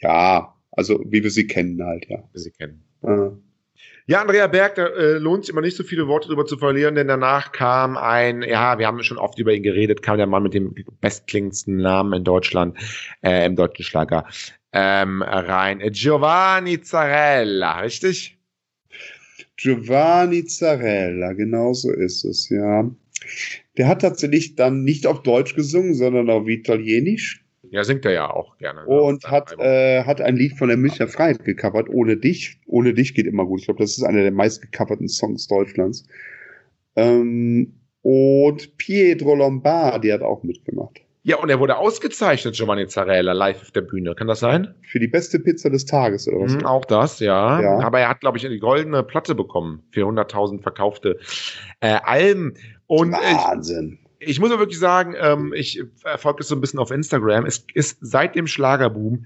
Ja, also wie wir sie kennen halt, ja. Wie wir sie kennen. Ja. Ja, Andrea Berg, da äh, lohnt sich immer nicht so viele Worte drüber zu verlieren, denn danach kam ein, ja, wir haben schon oft über ihn geredet, kam der Mann mit dem bestklingendsten Namen in Deutschland, äh, im deutschen Schlager, ähm, rein. Giovanni Zarella, richtig? Giovanni Zarella, genau so ist es, ja. Der hat tatsächlich dann nicht auf Deutsch gesungen, sondern auf Italienisch. Ja, singt er ja auch gerne. Ne? Und hat, äh, hat ein Lied von der Münchner Freiheit gecovert, Ohne dich. Ohne dich geht immer gut. Ich glaube, das ist einer der meistgecoverten Songs Deutschlands. Ähm, und Pietro Lombardi hat auch mitgemacht. Ja, und er wurde ausgezeichnet, Giovanni Zarella, live auf der Bühne. Kann das sein? Für die beste Pizza des Tages, oder was? Mhm, auch das, ja. ja. Aber er hat, glaube ich, eine goldene Platte bekommen für 100.000 verkaufte äh, Alben. Und Wahnsinn. Ich, ich muss aber wirklich sagen, ähm, ich verfolge es so ein bisschen auf Instagram. Es ist seit dem Schlagerboom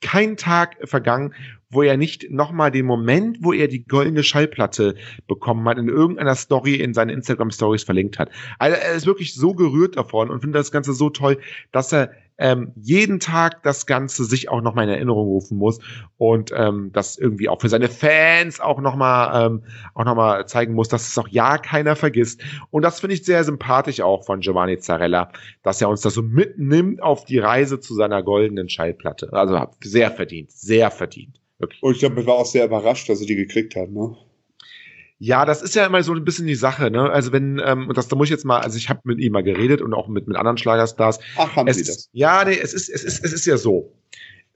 kein Tag vergangen, wo er nicht nochmal den Moment, wo er die goldene Schallplatte bekommen hat, in irgendeiner Story in seine Instagram Stories verlinkt hat. Also er ist wirklich so gerührt davon und findet das Ganze so toll, dass er ähm, jeden Tag das Ganze sich auch nochmal in Erinnerung rufen muss und ähm, das irgendwie auch für seine Fans auch nochmal ähm, auch noch zeigen muss, dass es auch ja keiner vergisst. Und das finde ich sehr sympathisch auch von Giovanni Zarella, dass er uns das so mitnimmt auf die Reise zu seiner goldenen Schallplatte. Also sehr verdient, sehr verdient. Wirklich. Und ich glaube, ich war auch sehr überrascht, dass er die gekriegt hat, ne? Ja, das ist ja immer so ein bisschen die Sache, ne? Also wenn, ähm, und das da muss ich jetzt mal, also ich habe mit ihm mal geredet und auch mit, mit anderen Schlagerstars. Ach, haben es, Sie das? Ja, nee, es ist, es ist, es ist ja so.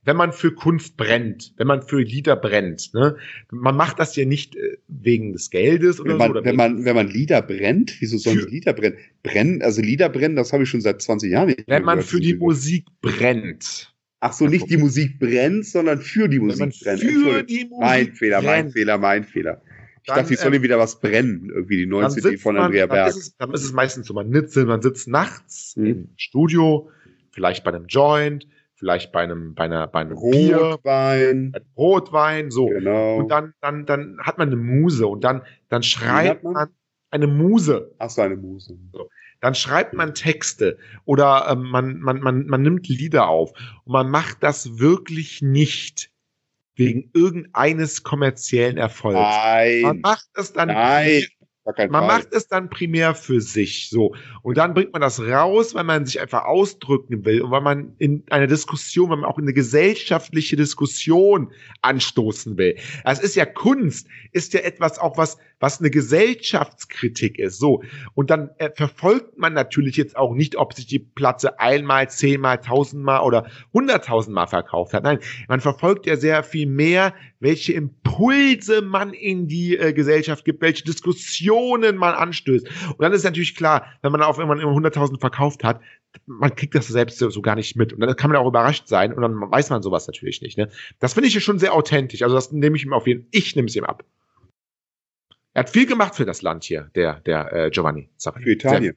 Wenn man für Kunst brennt, wenn man für Lieder brennt, ne, man macht das ja nicht äh, wegen des Geldes oder wenn man, so. Oder wenn man, wenn man Lieder brennt, wieso sollen für, Lieder brennen? Brennen, also Lieder brennen, das habe ich schon seit 20 Jahren nicht. Wenn man für die Musik brennt. Ach so, nicht die Musik brennt, sondern für die Musik brennt. Für die Musik Mein Fehler, mein Fehler, mein Fehler. Ich dann, dachte, ich soll ähm, wieder was brennen, irgendwie die neue CD von Andrea man, Berg. Dann ist, es, dann ist es meistens so, man sitzt, man sitzt nachts hm. im Studio, vielleicht bei einem Joint, vielleicht bei einem, bei einer, bei einem Rotwein. Bier, Rotwein, so. Genau. Und dann, dann, dann hat man eine Muse und dann, dann schreibt man? man? eine Muse. Ach so, eine Muse. So. Dann schreibt man Texte oder ähm, man, man, man, man nimmt Lieder auf und man macht das wirklich nicht wegen irgendeines kommerziellen Erfolgs. Nein. Man macht es dann. Nein. Man Fall. macht es dann primär für sich, so. Und dann bringt man das raus, weil man sich einfach ausdrücken will und weil man in eine Diskussion, weil man auch in eine gesellschaftliche Diskussion anstoßen will. Es ist ja Kunst, ist ja etwas auch was, was eine Gesellschaftskritik ist, so. Und dann äh, verfolgt man natürlich jetzt auch nicht, ob sich die Platte einmal, zehnmal, tausendmal oder hunderttausendmal verkauft hat. Nein, man verfolgt ja sehr viel mehr, welche Impulse man in die äh, Gesellschaft gibt, welche Diskussionen man anstößt. Und dann ist natürlich klar, wenn man auf irgendwann immer 100.000 verkauft hat, man kriegt das selbst so, gar nicht mit. Und dann kann man auch überrascht sein und dann weiß man sowas natürlich nicht. Ne? Das finde ich schon sehr authentisch. Also das nehme ich ihm auf jeden Fall, ich nehme es ihm ab. Er hat viel gemacht für das Land hier, der, der äh, Giovanni. Sorry. Für Italien.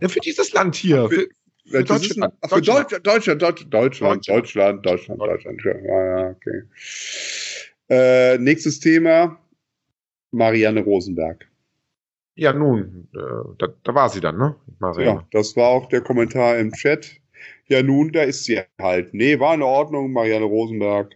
Ja, für dieses Land hier. Für, für, Deutschland. Für Deutschland, Deutschland, Deutschland, Deutschland, Deutschland, Deutschland, ja, okay. Äh, nächstes Thema. Marianne Rosenberg. Ja, nun, äh, da, da, war sie dann, ne? Marianne. Ja, das war auch der Kommentar im Chat. Ja, nun, da ist sie halt. Nee, war in Ordnung, Marianne Rosenberg.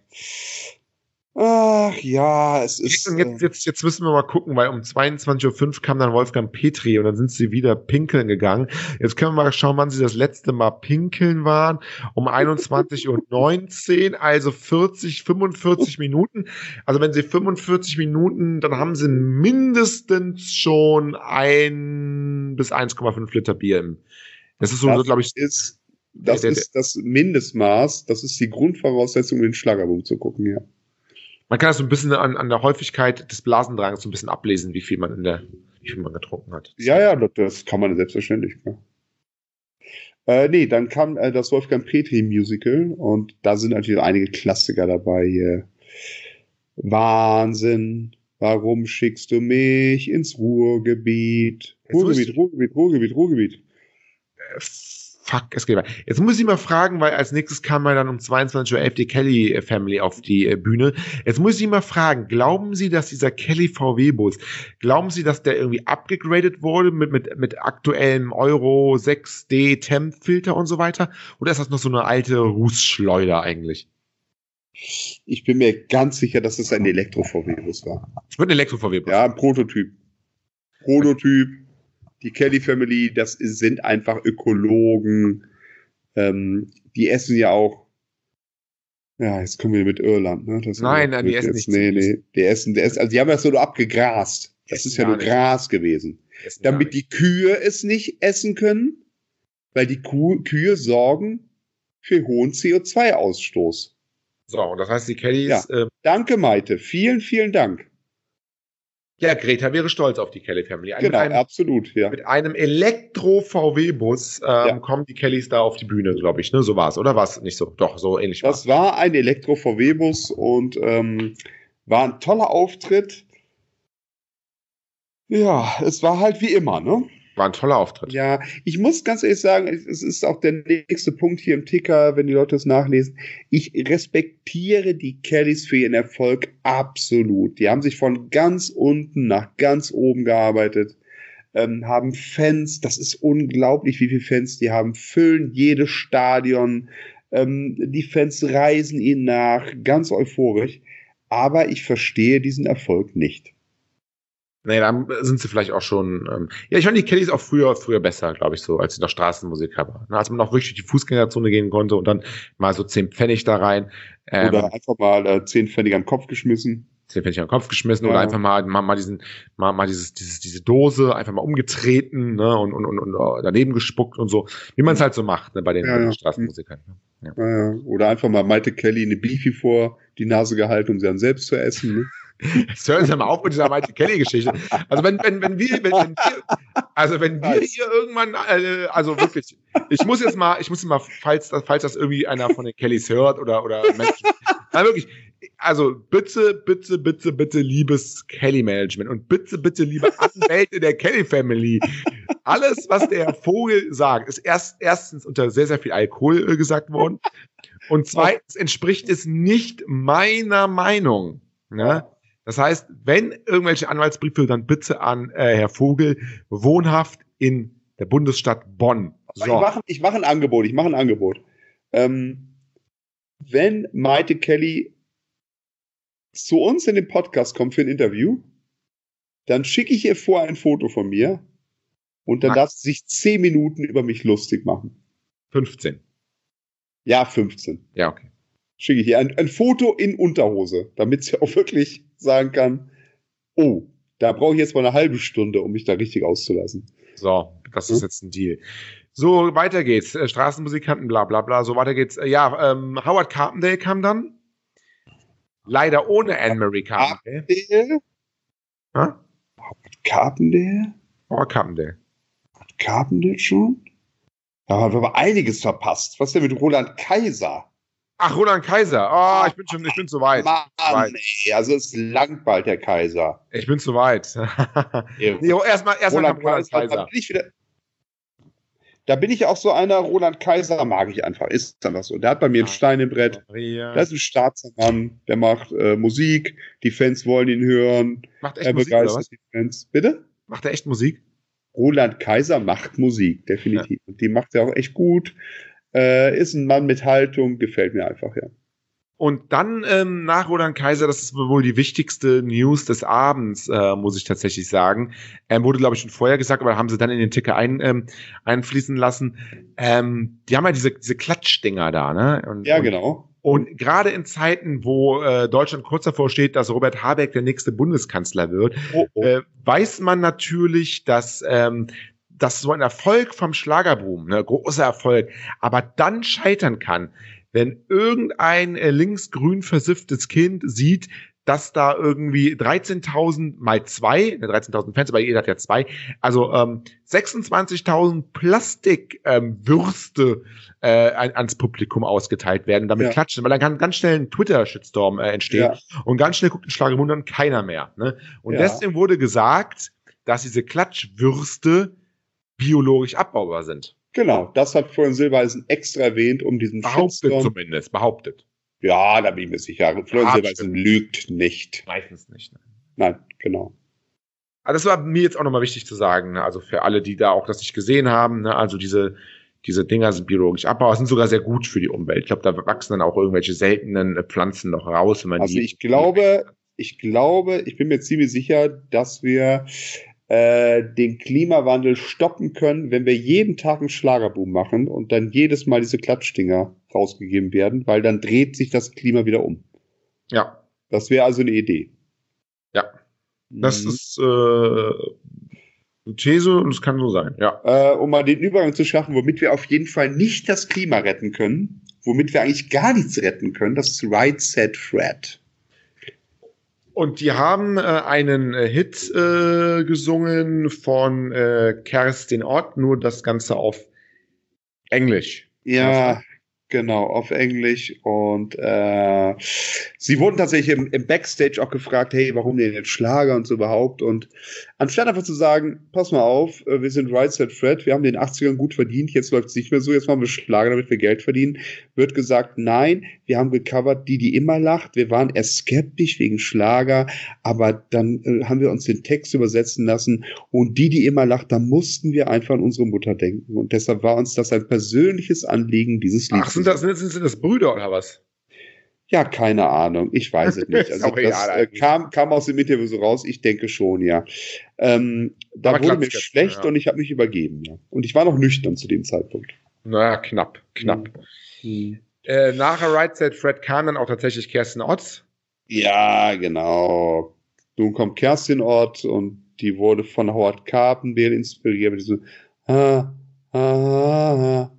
Ach ja, es ist. Jetzt, äh, jetzt, jetzt müssen wir mal gucken, weil um 22.05 Uhr kam dann Wolfgang Petri und dann sind sie wieder pinkeln gegangen. Jetzt können wir mal schauen, wann sie das letzte Mal pinkeln waren. Um 21.19 Uhr, also 40, 45 Minuten. Also wenn sie 45 Minuten, dann haben sie mindestens schon ein bis 1,5 Liter Bier im. Das ist so, glaube ich. Ist, das der, der, ist das Mindestmaß, das ist die Grundvoraussetzung, um den Schlagerboom zu gucken, ja. Man kann das so ein bisschen an, an der Häufigkeit des Blasendrangs so ein bisschen ablesen, wie viel man in der, wie viel man getrunken hat. Ja, ja, das kann man selbstverständlich. Ja. Äh, nee, dann kam äh, das Wolfgang Petri Musical und da sind natürlich einige Klassiker dabei hier. Wahnsinn, warum schickst du mich ins Ruhrgebiet? Ruhrgebiet, Ruhrgebiet, Ruhrgebiet, Ruhrgebiet. Äh, Fuck, es geht weiter. Jetzt muss ich mal fragen, weil als nächstes kam mal dann um 22 Uhr die Kelly Family auf die äh, Bühne. Jetzt muss ich mal fragen, glauben Sie, dass dieser Kelly VW-Bus, glauben Sie, dass der irgendwie abgegradet wurde mit, mit, mit aktuellem Euro 6D Temp-Filter und so weiter? Oder ist das noch so eine alte Rußschleuder eigentlich? Ich bin mir ganz sicher, dass es ein Elektro-VW-Bus war. Es wird ein Elektro-VW-Bus. Ja, ein Prototyp. Prototyp die Kelly Family, das sind einfach Ökologen. Ähm, die essen ja auch. Ja, jetzt kommen wir mit Irland, ne? Das nein, nein, die essen jetzt, nicht. Nee, nee, die essen, die essen, also die haben das so nur abgegrast. Das ist ja nur Gras gewesen. Damit die Kühe es nicht essen können, weil die Kuh Kühe sorgen für hohen CO2-Ausstoß. So, und das heißt, die Kellys. Ja. Äh, Danke, Maite. Vielen, vielen Dank. Ja, Greta wäre stolz auf die Kelly Family. Ein, genau, einem, absolut, ja. Mit einem Elektro-VW-Bus ähm, ja. kommen die Kellys da auf die Bühne, glaube ich. Ne? So war es, oder war es nicht so? Doch, so ähnlich war Das war ein Elektro-VW-Bus und ähm, war ein toller Auftritt. Ja, es war halt wie immer, ne? War ein toller Auftritt. Ja, ich muss ganz ehrlich sagen, es ist auch der nächste Punkt hier im Ticker, wenn die Leute es nachlesen. Ich respektiere die Kellys für ihren Erfolg absolut. Die haben sich von ganz unten nach ganz oben gearbeitet, ähm, haben Fans, das ist unglaublich, wie viele Fans die haben, füllen jedes Stadion. Ähm, die Fans reisen ihnen nach, ganz euphorisch. Aber ich verstehe diesen Erfolg nicht. Nee, dann sind sie vielleicht auch schon. Ähm, ja, ich fand die Kellys auch früher, früher besser, glaube ich, so, als sie noch Straßenmusiker war. Ne, als man noch wirklich die Fußgängerzone gehen konnte und dann mal so zehn Pfennig da rein. Ähm, oder einfach mal äh, zehn Pfennig an den Kopf geschmissen. Zehn Pfennig an den Kopf geschmissen ja. oder einfach mal, mal, mal diesen, mal, mal dieses, dieses, diese Dose einfach mal umgetreten, ne, und, und, und, und daneben gespuckt und so. Wie man es halt so macht, ne, bei den, ja, bei den Straßenmusikern. Ne? Ja. Oder einfach mal Maite Kelly eine Beefy vor die Nase gehalten, um sie dann selbst zu essen, ne? Jetzt hören Sie mal auf mit dieser Mighty Kelly-Geschichte. Also wenn, wenn, wenn wir, wenn, wenn wir, also wenn wir hier irgendwann, äh, also wirklich, ich muss jetzt mal, ich muss jetzt mal, falls, falls das irgendwie einer von den Kellys hört oder, oder Menschen, nein, wirklich, also bitte, bitte, bitte, bitte, liebes Kelly-Management und bitte, bitte, liebe Anwälte der Kelly-Family. Alles, was der Vogel sagt, ist erst, erstens unter sehr, sehr viel Alkohol äh, gesagt worden. Und zweitens entspricht es nicht meiner Meinung. Ne? Das heißt, wenn irgendwelche Anwaltsbriefe, dann bitte an äh, Herr Vogel, wohnhaft in der Bundesstadt Bonn. So. Ich mache ich mach ein Angebot, ich mache ein Angebot. Ähm, wenn Maite Kelly zu uns in den Podcast kommt für ein Interview, dann schicke ich ihr vor ein Foto von mir und dann Max. darf sie sich zehn Minuten über mich lustig machen. 15. Ja, 15. Ja, okay. Schicke ich ihr ein, ein Foto in Unterhose, damit sie auch wirklich sagen kann, oh, da brauche ich jetzt mal eine halbe Stunde, um mich da richtig auszulassen. So, das ist jetzt ein Deal. So, weiter geht's. Äh, Straßenmusikanten, bla bla bla. So, weiter geht's. Äh, ja, ähm, Howard Carpendale kam dann. Leider ohne Anne-Marie Carpendale. Carpendale? Ha? Howard Carpendale? Howard Carpendale. Howard Carpendale schon? Da haben wir aber einiges verpasst. Was denn mit Roland Kaiser? Ach, Roland Kaiser. Oh, ich bin schon, ich bin zu weit. Mann, weit. Ey, also es langt bald der Kaiser. Ich bin zu weit. nee, erstmal, erstmal Roland, Roland Kaiser. Kaiser. Da, bin ich wieder, da bin ich auch so einer, Roland Kaiser mag ich einfach. Ist einfach so. Der hat bei mir ein Stein im Brett. Der ist ein Staatsmann. Der macht äh, Musik. Die Fans wollen ihn hören. Macht echt er Musik, begeistert oder was? die Fans. Bitte? Macht er echt Musik? Roland Kaiser macht Musik, definitiv. Ja. Und die macht er auch echt gut. Äh, ist ein Mann mit Haltung, gefällt mir einfach, ja. Und dann ähm, nach Roland Kaiser, das ist wohl die wichtigste News des Abends, äh, muss ich tatsächlich sagen. Ähm, wurde, glaube ich, schon vorher gesagt, aber haben sie dann in den Ticker ein, ähm, einfließen lassen. Ähm, die haben ja diese, diese Klatschdinger da, ne? Und, ja, genau. Und, und gerade in Zeiten, wo äh, Deutschland kurz davor steht, dass Robert Habeck der nächste Bundeskanzler wird, oh, oh. Äh, weiß man natürlich, dass ähm, das so ein Erfolg vom Schlagerboom, ne, großer Erfolg, aber dann scheitern kann, wenn irgendein äh, linksgrün versifftes Kind sieht, dass da irgendwie 13.000 mal zwei, 13.000 Fans, aber jeder hat ja zwei, also ähm, 26.000 Plastikwürste ähm, äh, ans Publikum ausgeteilt werden, damit ja. klatschen, weil dann kann ganz schnell ein Twitter-Shitstorm äh, entstehen ja. und ganz schnell guckt den Schlagermund dann keiner mehr. Ne? Und ja. deswegen wurde gesagt, dass diese Klatschwürste biologisch abbaubar sind. Genau, das hat Florian Silbereisen extra erwähnt, um diesen Behauptet Shitstorm. zumindest, behauptet. Ja, da bin ich mir sicher. Florian Silbereisen lügt nicht. Meistens nicht. Ne? Nein, genau. Also das war mir jetzt auch nochmal wichtig zu sagen, ne? also für alle, die da auch das nicht gesehen haben, ne? also diese, diese Dinger sind biologisch abbaubar, sind sogar sehr gut für die Umwelt. Ich glaube, da wachsen dann auch irgendwelche seltenen Pflanzen noch raus. Also ich glaube, ich glaube, ich bin mir ziemlich sicher, dass wir äh, den Klimawandel stoppen können, wenn wir jeden Tag einen Schlagerboom machen und dann jedes Mal diese Klatschdinger rausgegeben werden, weil dann dreht sich das Klima wieder um. Ja. Das wäre also eine Idee. Ja. Das mhm. ist äh, These und es kann so sein, ja. Äh, um mal den Übergang zu schaffen, womit wir auf jeden Fall nicht das Klima retten können, womit wir eigentlich gar nichts retten können, das ist Right Set Fred. Und die haben äh, einen äh, Hit äh, gesungen von äh, Kerstin Ott, nur das Ganze auf Englisch. Ja, Genau, auf Englisch. Und äh, sie wurden tatsächlich im, im, Backstage auch gefragt, hey, warum denn jetzt Schlager und so überhaupt? Und anstatt einfach zu sagen, pass mal auf, äh, wir sind Right Set Fred, wir haben den 80ern gut verdient, jetzt läuft es nicht mehr so, jetzt machen wir Schlager, damit wir Geld verdienen, wird gesagt, nein, wir haben gecovert Die, die immer lacht. Wir waren erst skeptisch wegen Schlager, aber dann äh, haben wir uns den Text übersetzen lassen und Die, die immer lacht, da mussten wir einfach an unsere Mutter denken. Und deshalb war uns das ein persönliches Anliegen, dieses Lied. Ach, sind das, sind, sind das Brüder oder was? Ja, keine Ahnung. Ich weiß es nicht. Also das äh, kam, kam aus dem Interview so raus. Ich denke schon, ja. Ähm, da Aber wurde mir schlecht ja. und ich habe mich übergeben. Ja. Und ich war noch nüchtern zu dem Zeitpunkt. Naja, knapp, knapp. Mhm. Äh, nachher Right Set Fred kam dann auch tatsächlich Kerstin Otz. Ja, genau. Nun kommt Kerstin Ott und die wurde von Howard Carpendale inspiriert mit diesem ah, ah, ah,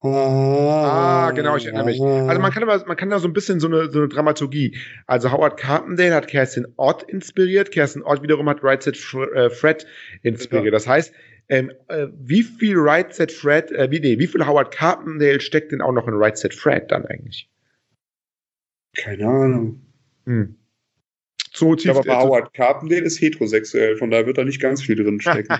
Ah, genau, ich erinnere mich. Also man kann aber, man kann da so ein bisschen so eine, so eine Dramaturgie. Also Howard Carpendale hat Kerstin Ott inspiriert, Kerstin Ott wiederum hat Right Set äh, Fred inspiriert. Das heißt, ähm, äh, wie viel Right Set Fred, äh, wie, nee, wie viel Howard Carpendale steckt denn auch noch in Right Set Fred dann eigentlich? Keine Ahnung. Hm. So tief. Aber bei Howard Carpendale ist heterosexuell, von daher wird da nicht ganz viel drin stecken.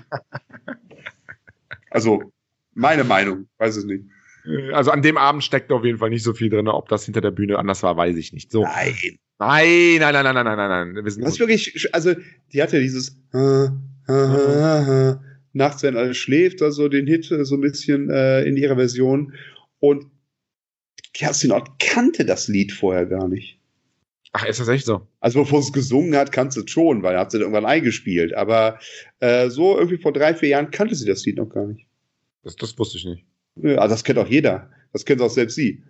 also, meine Meinung, weiß es nicht. Äh, also an dem Abend steckt auf jeden Fall nicht so viel drin. Ob das hinter der Bühne anders war, weiß ich nicht. So. Nein. Nein, nein, nein, nein, nein, nein, nein. Wir sind das ist wirklich, also die hat ja dieses äh, äh, nachts, wenn alles schläft, also den Hit so ein bisschen äh, in ihrer Version. Und Kerstin Ott kannte das Lied vorher gar nicht. Ach, ist das echt so? Also bevor es gesungen hat, kannte es schon, weil er hat sie irgendwann eingespielt. Aber äh, so irgendwie vor drei, vier Jahren kannte sie das Lied noch gar nicht. Das, das wusste ich nicht. Ja, also das kennt auch jeder. Das kennt auch selbst sie.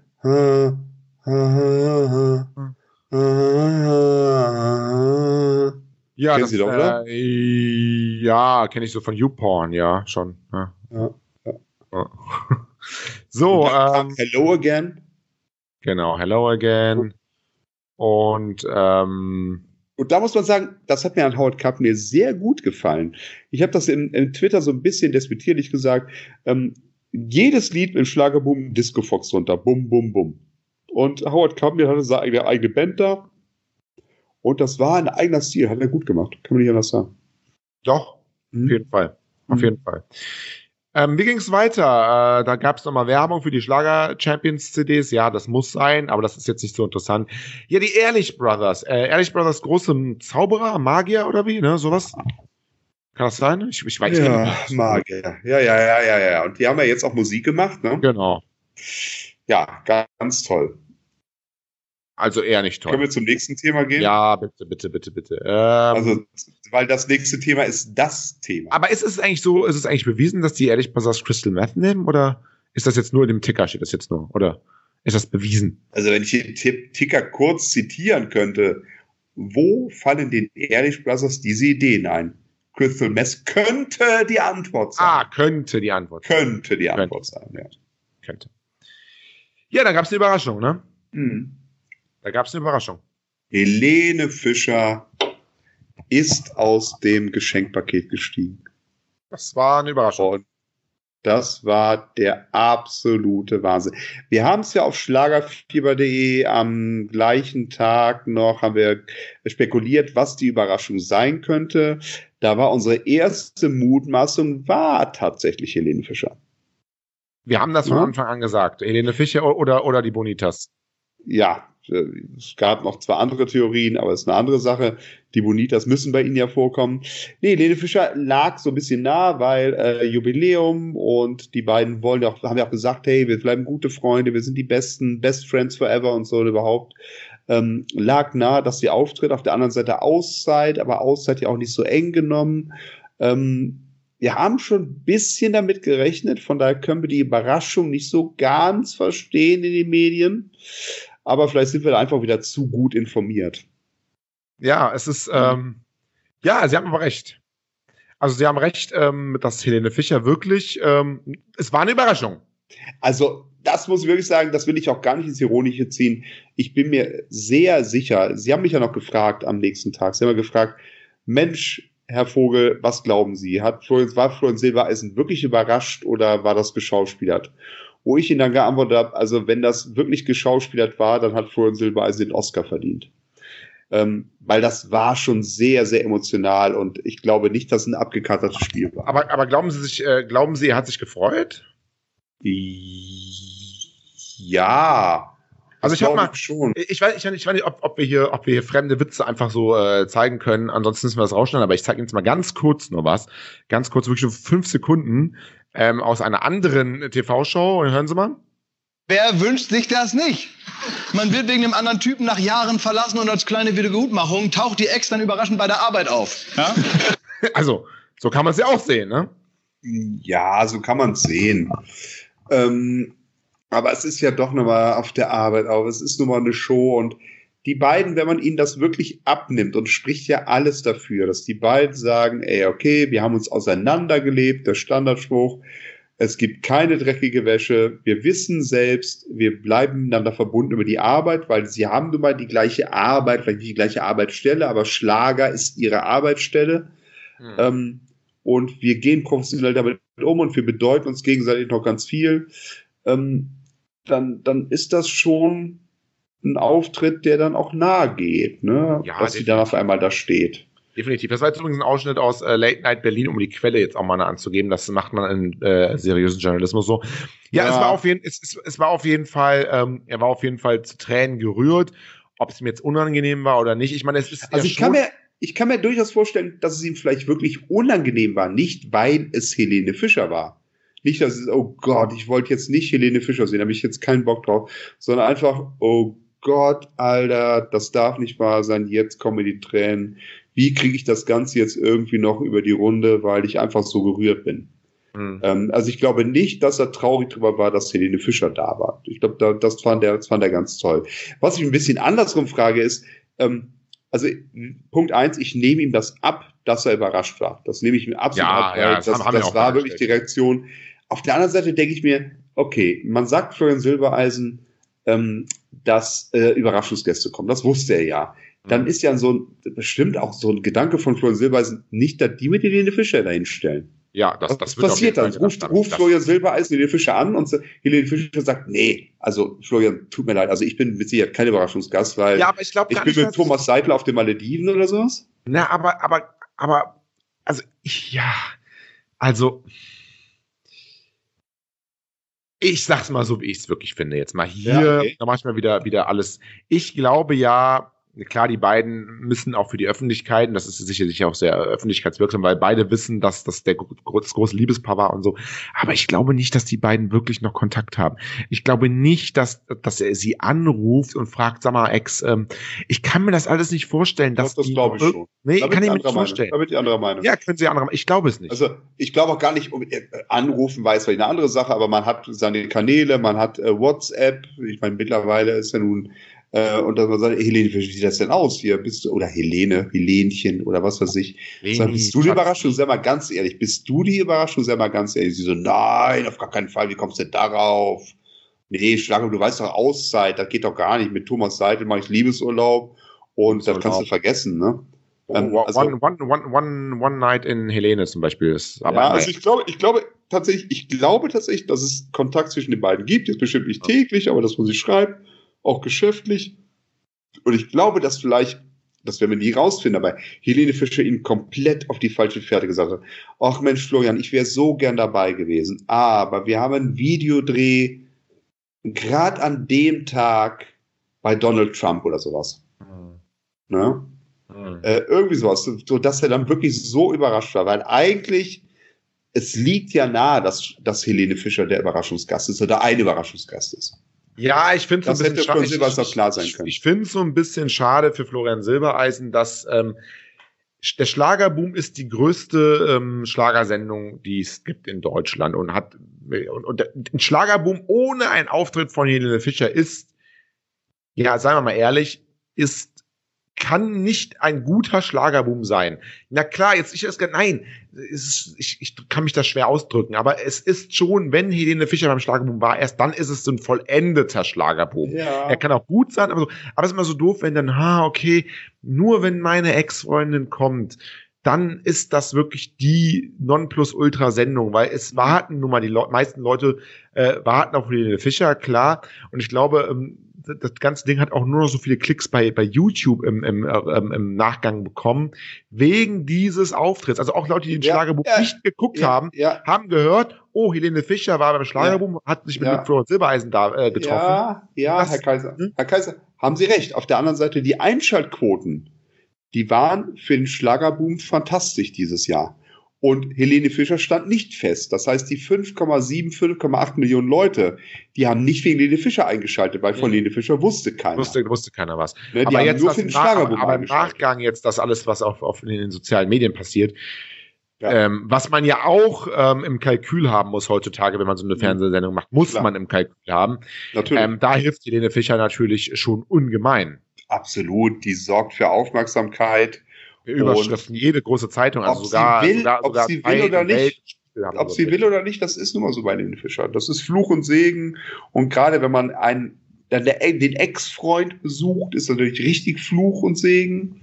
Ja, Kennen das, Sie doch, oder? Äh, ja, kenne ich so von YouPorn, ja, schon. Ja. ja, ja. so, ähm, Hello Again. Genau, Hello Again. Und ähm, und da muss man sagen, das hat mir an Howard Cup mir sehr gut gefallen. Ich habe das in, in, Twitter so ein bisschen despektierlich gesagt. Ähm, jedes Lied im Schlagerboom Disco Fox runter. Bum, bum, bum. Und Howard Carpenter hatte seine eigene Band da. Und das war ein eigener Stil. Hat er gut gemacht. Kann man nicht anders sagen. Doch, hm. auf jeden Fall. Auf hm. jeden Fall. Ähm, wie ging es weiter? Äh, da gab es nochmal Werbung für die Schlager-Champions-CDs. Ja, das muss sein, aber das ist jetzt nicht so interessant. Ja, die Ehrlich Brothers. Äh, Ehrlich Brothers, große Zauberer, Magier oder wie, ne? Sowas? Kann das sein? Ich, ich weiß ja, nicht. Magier. Ja, ja, ja, ja, ja. Und die haben ja jetzt auch Musik gemacht, ne? Genau. Ja, ganz toll. Also eher nicht toll. Können wir zum nächsten Thema gehen? Ja, bitte, bitte, bitte, bitte. Ähm, also, weil das nächste Thema ist das Thema. Aber ist es eigentlich so, ist es eigentlich bewiesen, dass die ehrlich gesagt Crystal Meth nehmen? Oder ist das jetzt nur in dem Ticker, steht das jetzt nur? Oder ist das bewiesen? Also, wenn ich den Ticker kurz zitieren könnte, wo fallen den Ehrlich Brothers diese Ideen ein? Crystal Mess könnte die Antwort sein. Ah, könnte die Antwort sein. Könnte die Antwort könnte. sein, ja. Könnte. Ja, dann gab es eine Überraschung, ne? Mhm. Da gab es eine Überraschung. Helene Fischer ist aus dem Geschenkpaket gestiegen. Das war eine Überraschung. Und das war der absolute Wahnsinn. Wir haben es ja auf schlagerfieber.de am gleichen Tag noch, haben wir spekuliert, was die Überraschung sein könnte. Da war unsere erste Mutmaßung, war tatsächlich Helene Fischer. Wir haben das von ja. Anfang an gesagt. Helene Fischer oder, oder die Bonitas. Ja, es gab noch zwei andere Theorien, aber es ist eine andere Sache. Die Bonitas müssen bei Ihnen ja vorkommen. Nee, Helene Fischer lag so ein bisschen nah, weil äh, Jubiläum und die beiden wollen ja auch, haben ja auch gesagt, hey, wir bleiben gute Freunde, wir sind die besten, best friends forever und so überhaupt ähm, lag nahe, dass sie auftritt. Auf der anderen Seite Auszeit, aber Auszeit ja auch nicht so eng genommen. Ähm, wir haben schon ein bisschen damit gerechnet, von daher können wir die Überraschung nicht so ganz verstehen in den Medien. Aber vielleicht sind wir da einfach wieder zu gut informiert. Ja, es ist, ähm, Ja, Sie haben aber recht. Also Sie haben recht, ähm, dass Helene Fischer wirklich, ähm, es war eine Überraschung. Also das muss ich wirklich sagen, das will ich auch gar nicht ins Ironische ziehen. Ich bin mir sehr sicher, Sie haben mich ja noch gefragt am nächsten Tag, Sie haben ja gefragt, Mensch, Herr Vogel, was glauben Sie? Hat Florian, war Florian Silbereisen wirklich überrascht oder war das geschauspielert? Wo ich Ihnen dann geantwortet habe, also wenn das wirklich geschauspielert war, dann hat Florian Silbereisen den Oscar verdient. Ähm, weil das war schon sehr, sehr emotional und ich glaube nicht, dass es ein abgekartetes Spiel war. Aber, aber glauben Sie sich, äh, glauben Sie, er hat sich gefreut? Ja. Also ich habe mal schon. Ich weiß, ich weiß, ich weiß nicht, ob, ob wir hier, ob wir hier fremde Witze einfach so äh, zeigen können. Ansonsten müssen wir das rausschneiden. Aber ich zeige Ihnen jetzt mal ganz kurz nur was, ganz kurz, wirklich nur fünf Sekunden ähm, aus einer anderen TV-Show. Und hören Sie mal. Wer wünscht sich das nicht? Man wird wegen dem anderen Typen nach Jahren verlassen und als kleine Wiedergutmachung taucht die Ex dann überraschend bei der Arbeit auf. Ja? also so kann man es ja auch sehen, ne? Ja, so kann man es sehen. Ähm, aber es ist ja doch nochmal auf der Arbeit auch. Es ist nun mal eine Show und die beiden, wenn man ihnen das wirklich abnimmt und spricht ja alles dafür, dass die beiden sagen, ey, okay, wir haben uns auseinandergelebt, der Standardspruch, es gibt keine dreckige Wäsche, wir wissen selbst, wir bleiben miteinander verbunden über die Arbeit, weil sie haben nun mal die gleiche Arbeit, vielleicht nicht die gleiche Arbeitsstelle, aber Schlager ist ihre Arbeitsstelle. Hm. Ähm, und wir gehen professionell damit um und wir bedeuten uns gegenseitig noch ganz viel. Ähm, dann, dann ist das schon ein Auftritt, der dann auch nahe geht, ne? Ja, dass sie dann auf einmal da steht. Definitiv. Das war jetzt übrigens ein Ausschnitt aus äh, Late Night Berlin, um die Quelle jetzt auch mal anzugeben. Das macht man in äh, seriösen Journalismus so. Ja, ja, Es, war auf jeden, es, es, es war auf jeden Fall, ähm, er war auf jeden Fall zu Tränen gerührt. Ob es ihm jetzt unangenehm war oder nicht. Ich meine, es ist. Also ich kann mir, ich kann mir durchaus vorstellen, dass es ihm vielleicht wirklich unangenehm war, nicht weil es Helene Fischer war. Nicht, dass es, oh Gott, ich wollte jetzt nicht Helene Fischer sehen, da habe ich jetzt keinen Bock drauf, sondern einfach, oh Gott, Alter, das darf nicht wahr sein, jetzt kommen die Tränen. Wie kriege ich das Ganze jetzt irgendwie noch über die Runde, weil ich einfach so gerührt bin? Mhm. Ähm, also ich glaube nicht, dass er traurig darüber war, dass Helene Fischer da war. Ich glaube, da, das, fand er, das fand er ganz toll. Was ich ein bisschen andersrum frage ist, ähm, also Punkt eins, ich nehme ihm das ab, dass er überrascht war. Das nehme ich mir absolut ja, ab. Ja, das, das, das war wirklich die Reaktion. Auf der anderen Seite denke ich mir, okay, man sagt Florian Silbereisen, ähm, dass äh, Überraschungsgäste kommen. Das wusste er ja. Dann mhm. ist ja so ein, bestimmt auch so ein Gedanke von Florian Silbereisen, nicht, dass die mit Helene Fischer dahin stellen. Ja, das, das wird passiert dann. Ruft, ruft Florian Silbereisen Helene Fischer an und Helene Fischer sagt, nee, also Florian, tut mir leid, also ich bin mit Sicherheit kein Überraschungsgast, weil ja, aber ich, glaub, ich bin mit Thomas Seidler auf den Malediven oder sowas. Na, aber, aber, aber, also, ich, ja, also, ich sag's mal so, wie ich es wirklich finde. Jetzt mal hier, ja, okay. da mach ich mal wieder, wieder alles. Ich glaube ja, klar, die beiden müssen auch für die Öffentlichkeit, und das ist sicherlich auch sehr öffentlichkeitswirksam, weil beide wissen, dass das der das große Liebespaar war und so. Aber ich glaube nicht, dass die beiden wirklich noch Kontakt haben. Ich glaube nicht, dass, dass er sie anruft und fragt, sag mal, Ex, ähm, ich kann mir das alles nicht vorstellen, dass das, das glaube ich schon. Nee, da kann ich mir nicht vorstellen. Da wird die andere Meinung. Ja, können Sie andere Meinung. Ich glaube es nicht. Also, ich glaube auch gar nicht, um, äh, anrufen weiß vielleicht eine andere Sache, aber man hat seine Kanäle, man hat äh, WhatsApp. Ich meine, mittlerweile ist ja nun äh, und dass man sagt, Helene, wie sieht das denn aus hier? Bist du, oder Helene, Helenchen oder was weiß ich. Sag, bist du die Überraschung? Sag mal ganz ehrlich, bist du die Überraschung? Sag mal ganz ehrlich. Sie so, nein, auf gar keinen Fall, wie kommst du denn darauf? Nee, Schlange, du weißt doch Auszeit, das geht doch gar nicht. Mit Thomas Seidel mache ich Liebesurlaub und das kannst du vergessen, ne? Ähm, also, one, one, one, one, one Night in Helene zum Beispiel ist. Aber ja, also ich glaube, ich glaube tatsächlich, ich glaube tatsächlich, dass es Kontakt zwischen den beiden gibt. Jetzt bestimmt nicht täglich, aber das, was sie schreibt auch geschäftlich. Und ich glaube, dass vielleicht, das werden wir nie rausfinden, aber Helene Fischer ihn komplett auf die falsche Pferde gesagt hat. Ach Mensch, Florian, ich wäre so gern dabei gewesen. Aber wir haben einen Videodreh gerade an dem Tag bei Donald Trump oder sowas. Mhm. Ne? Mhm. Äh, irgendwie sowas, so dass er dann wirklich so überrascht war, weil eigentlich es liegt ja nahe, dass, dass Helene Fischer der Überraschungsgast ist oder ein Überraschungsgast ist. Ja, ich finde es so ein bisschen schade. Ich, können. ich finde es so ein bisschen schade für Florian Silbereisen, dass ähm, der Schlagerboom ist die größte ähm, Schlagersendung, die es gibt in Deutschland und hat und, und ein Schlagerboom ohne einen Auftritt von Helene Fischer ist, ja, sagen wir mal ehrlich, ist kann nicht ein guter Schlagerboom sein. Na klar, jetzt ich erst nein, ist, ich, ich kann mich da schwer ausdrücken, aber es ist schon, wenn Helene Fischer beim Schlagerboom war, erst dann ist es so ein vollendeter Schlagerboom. Ja. Er kann auch gut sein, aber, so, aber es ist immer so doof, wenn dann, ha, okay, nur wenn meine Ex-Freundin kommt, dann ist das wirklich die Nonplusultra-Sendung, weil es warten nun mal die Le meisten Leute äh, warten auf Helene Fischer, klar. Und ich glaube, ähm, das ganze Ding hat auch nur noch so viele Klicks bei, bei YouTube im, im, äh, im Nachgang bekommen, wegen dieses Auftritts. Also auch Leute, die den ja, Schlagerboom ja, nicht geguckt ja, haben, haben gehört, oh, Helene Fischer war beim Schlagerboom, hat sich mit ja. Florian Silbereisen da äh, getroffen. Ja, ja, das, Herr Kaiser. Hm? Herr Kaiser, haben Sie recht. Auf der anderen Seite die Einschaltquoten, die waren für den Schlagerboom fantastisch dieses Jahr. Und Helene Fischer stand nicht fest. Das heißt, die 5,7, 5,8 Millionen Leute, die haben nicht wegen Helene Fischer eingeschaltet, weil von Helene Fischer wusste keiner. Wusste, wusste keiner was. Ne, aber jetzt nur für den Schlagerboom aber im Nachgang jetzt das alles, was auf, auf in den sozialen Medien passiert, ja. Ähm, was man ja auch ähm, im Kalkül haben muss heutzutage, wenn man so eine mhm. Fernsehsendung macht, muss Klar. man im Kalkül haben. Natürlich. Ähm, da hilft Helene Fischer natürlich schon ungemein. Absolut, die sorgt für Aufmerksamkeit Überschriften, jede große Zeitung, also sogar, will, sogar, ob sie will oder nicht. Ob sie will oder nicht, das ist nun mal so bei den Fischer. Das ist Fluch und Segen. Und gerade wenn man einen, den Ex-Freund besucht, ist natürlich richtig Fluch und Segen.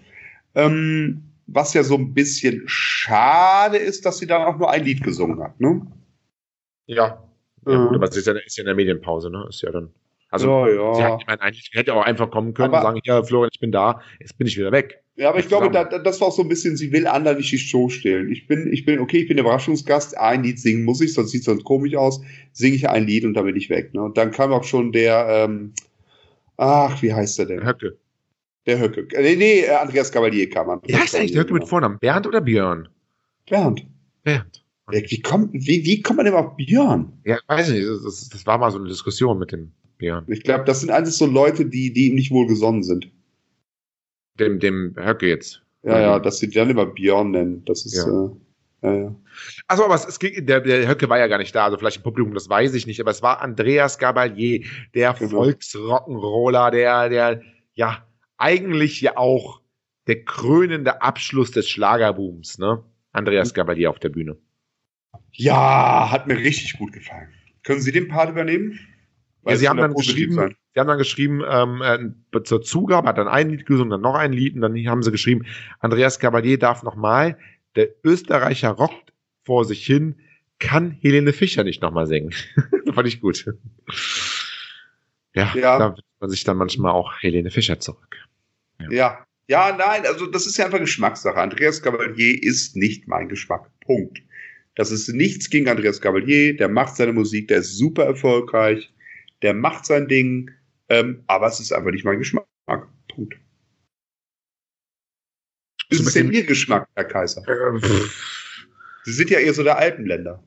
Ähm, was ja so ein bisschen schade ist, dass sie dann auch nur ein Lied gesungen hat, ne? Ja. Ja, mhm. gut, aber es ist ja, ist ja in der Medienpause, ne? Ist ja dann. Also, ja, ja. sie hat, ich meine, eigentlich hätte auch einfach kommen können aber, und sagen, ja, Florian, ich bin da, jetzt bin ich wieder weg. Ja, aber ich glaube, da, das war auch so ein bisschen, sie will anderen nicht die Show stellen. Ich bin, ich bin, okay, ich bin Überraschungsgast, ein Lied singen muss ich, sonst sieht es sonst komisch aus. Singe ich ein Lied und dann bin ich weg. Ne? Und dann kam auch schon der, ähm, ach, wie heißt der denn? Höcke. Der Höcke. Nee, nee, äh, Andreas Cavalier kam an. Wie heißt eigentlich der Höcke mit Vornamen? Bernd oder Björn? Bernd. Bernd. Wie kommt, wie, wie kommt man denn auf Björn? Ja, weiß ich nicht. Das, das war mal so eine Diskussion mit dem Björn. Ich glaube, das sind alles so Leute, die, die ihm nicht wohlgesonnen sind. Dem, dem Höcke jetzt. Ja, ja, dass sie dann immer Björn nennen. Das ist. Ja. Äh, ja, ja. Also, aber es, es ging, der, der Höcke war ja gar nicht da, also vielleicht im Publikum, das weiß ich nicht, aber es war Andreas Gabalier, der genau. Volksrock'n'Roller, der, der, ja, eigentlich ja auch der krönende Abschluss des Schlagerbooms, ne? Andreas mhm. Gabalier auf der Bühne. Ja, hat mir richtig gut gefallen. Können Sie den Part übernehmen? ja, sie haben dann geschrieben. Sie haben dann geschrieben, ähm, äh, zur Zugabe hat dann ein Lied gesungen, dann noch ein Lied und dann haben sie geschrieben, Andreas Cavalier darf nochmal, der Österreicher rockt vor sich hin, kann Helene Fischer nicht nochmal singen. fand ich gut. Ja, ja, da wird man sich dann manchmal auch Helene Fischer zurück. Ja. ja. Ja, nein, also das ist ja einfach Geschmackssache. Andreas Cavalier ist nicht mein Geschmack. Punkt. Das ist nichts gegen Andreas Cavalier, der macht seine Musik, der ist super erfolgreich der macht sein Ding, ähm, aber es ist einfach nicht mein Geschmack. Punkt. Ist es denn Ihr Geschmack, Herr Kaiser? Äh, Sie sind ja eher so der Alpenländer.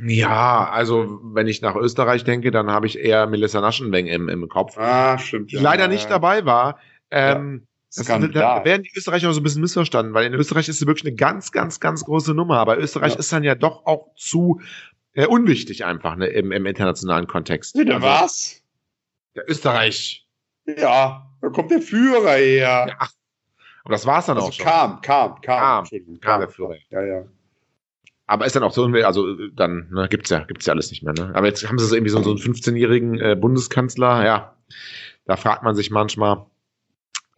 Ja, also wenn ich nach Österreich denke, dann habe ich eher Melissa Naschenweng im, im Kopf. Ah, stimmt. Die ja, leider nicht dabei war. Ähm, ja. Das, da werden die Österreicher auch so ein bisschen missverstanden, weil in Österreich ist sie wirklich eine ganz, ganz, ganz große Nummer. Aber Österreich ja. ist dann ja doch auch zu äh, unwichtig einfach ne, im, im internationalen Kontext. Der also, was? Der Österreich. Ja, da kommt der Führer her. Ja, ach, aber das war's dann also auch schon. Kam, kam, kam. Kam, kam der Führer. Ja, ja. Aber ist dann auch so, also dann ne, gibt's ja, gibt's ja alles nicht mehr. Ne? Aber jetzt haben sie so irgendwie so, so einen 15-jährigen äh, Bundeskanzler. Ja, da fragt man sich manchmal.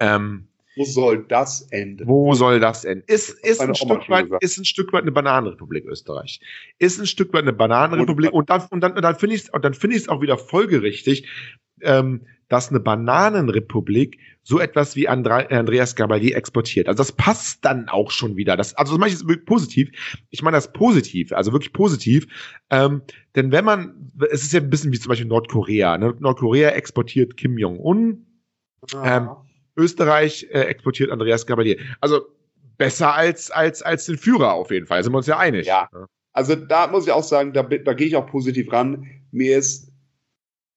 Ähm, wo soll das enden? Wo soll das enden? Ist, ist, ein Stück weit, ist ein Stück weit eine Bananenrepublik Österreich. Ist ein Stück weit eine Bananenrepublik. Und, und dann, und dann, und dann finde ich es dann finde ich es auch wieder folgerichtig, ähm, dass eine Bananenrepublik so etwas wie Andre, Andreas Gabalier exportiert. Also das passt dann auch schon wieder. Das, also das mache ich jetzt wirklich positiv. Ich meine das positiv, also wirklich positiv. Ähm, denn wenn man, es ist ja ein bisschen wie zum Beispiel Nordkorea. Ne? Nordkorea exportiert Kim Jong-un. Ähm, Österreich äh, exportiert Andreas Gabalier. Also besser als, als, als den Führer auf jeden Fall. Sind wir uns ja einig. Ja. Also da muss ich auch sagen, da, da gehe ich auch positiv ran. Mir ist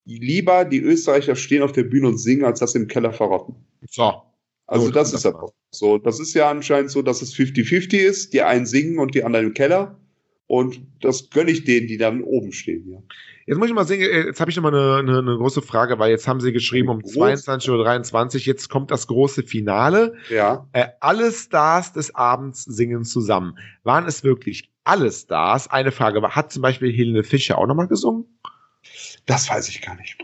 lieber die Österreicher stehen auf der Bühne und singen, als das im Keller verrotten. So. Also das, das ist ja so. Das ist ja anscheinend so, dass es 50-50 ist. Die einen singen und die anderen im Keller. Und das gönne ich denen, die dann oben stehen, ja. Jetzt muss ich mal sehen, äh, jetzt habe ich noch mal eine, eine, eine, große Frage, weil jetzt haben sie geschrieben um 22.23 Uhr, jetzt kommt das große Finale. Ja. Äh, alle Stars des Abends singen zusammen. Waren es wirklich alle Stars? Eine Frage, hat zum Beispiel Helene Fischer auch nochmal gesungen? Das weiß ich gar nicht.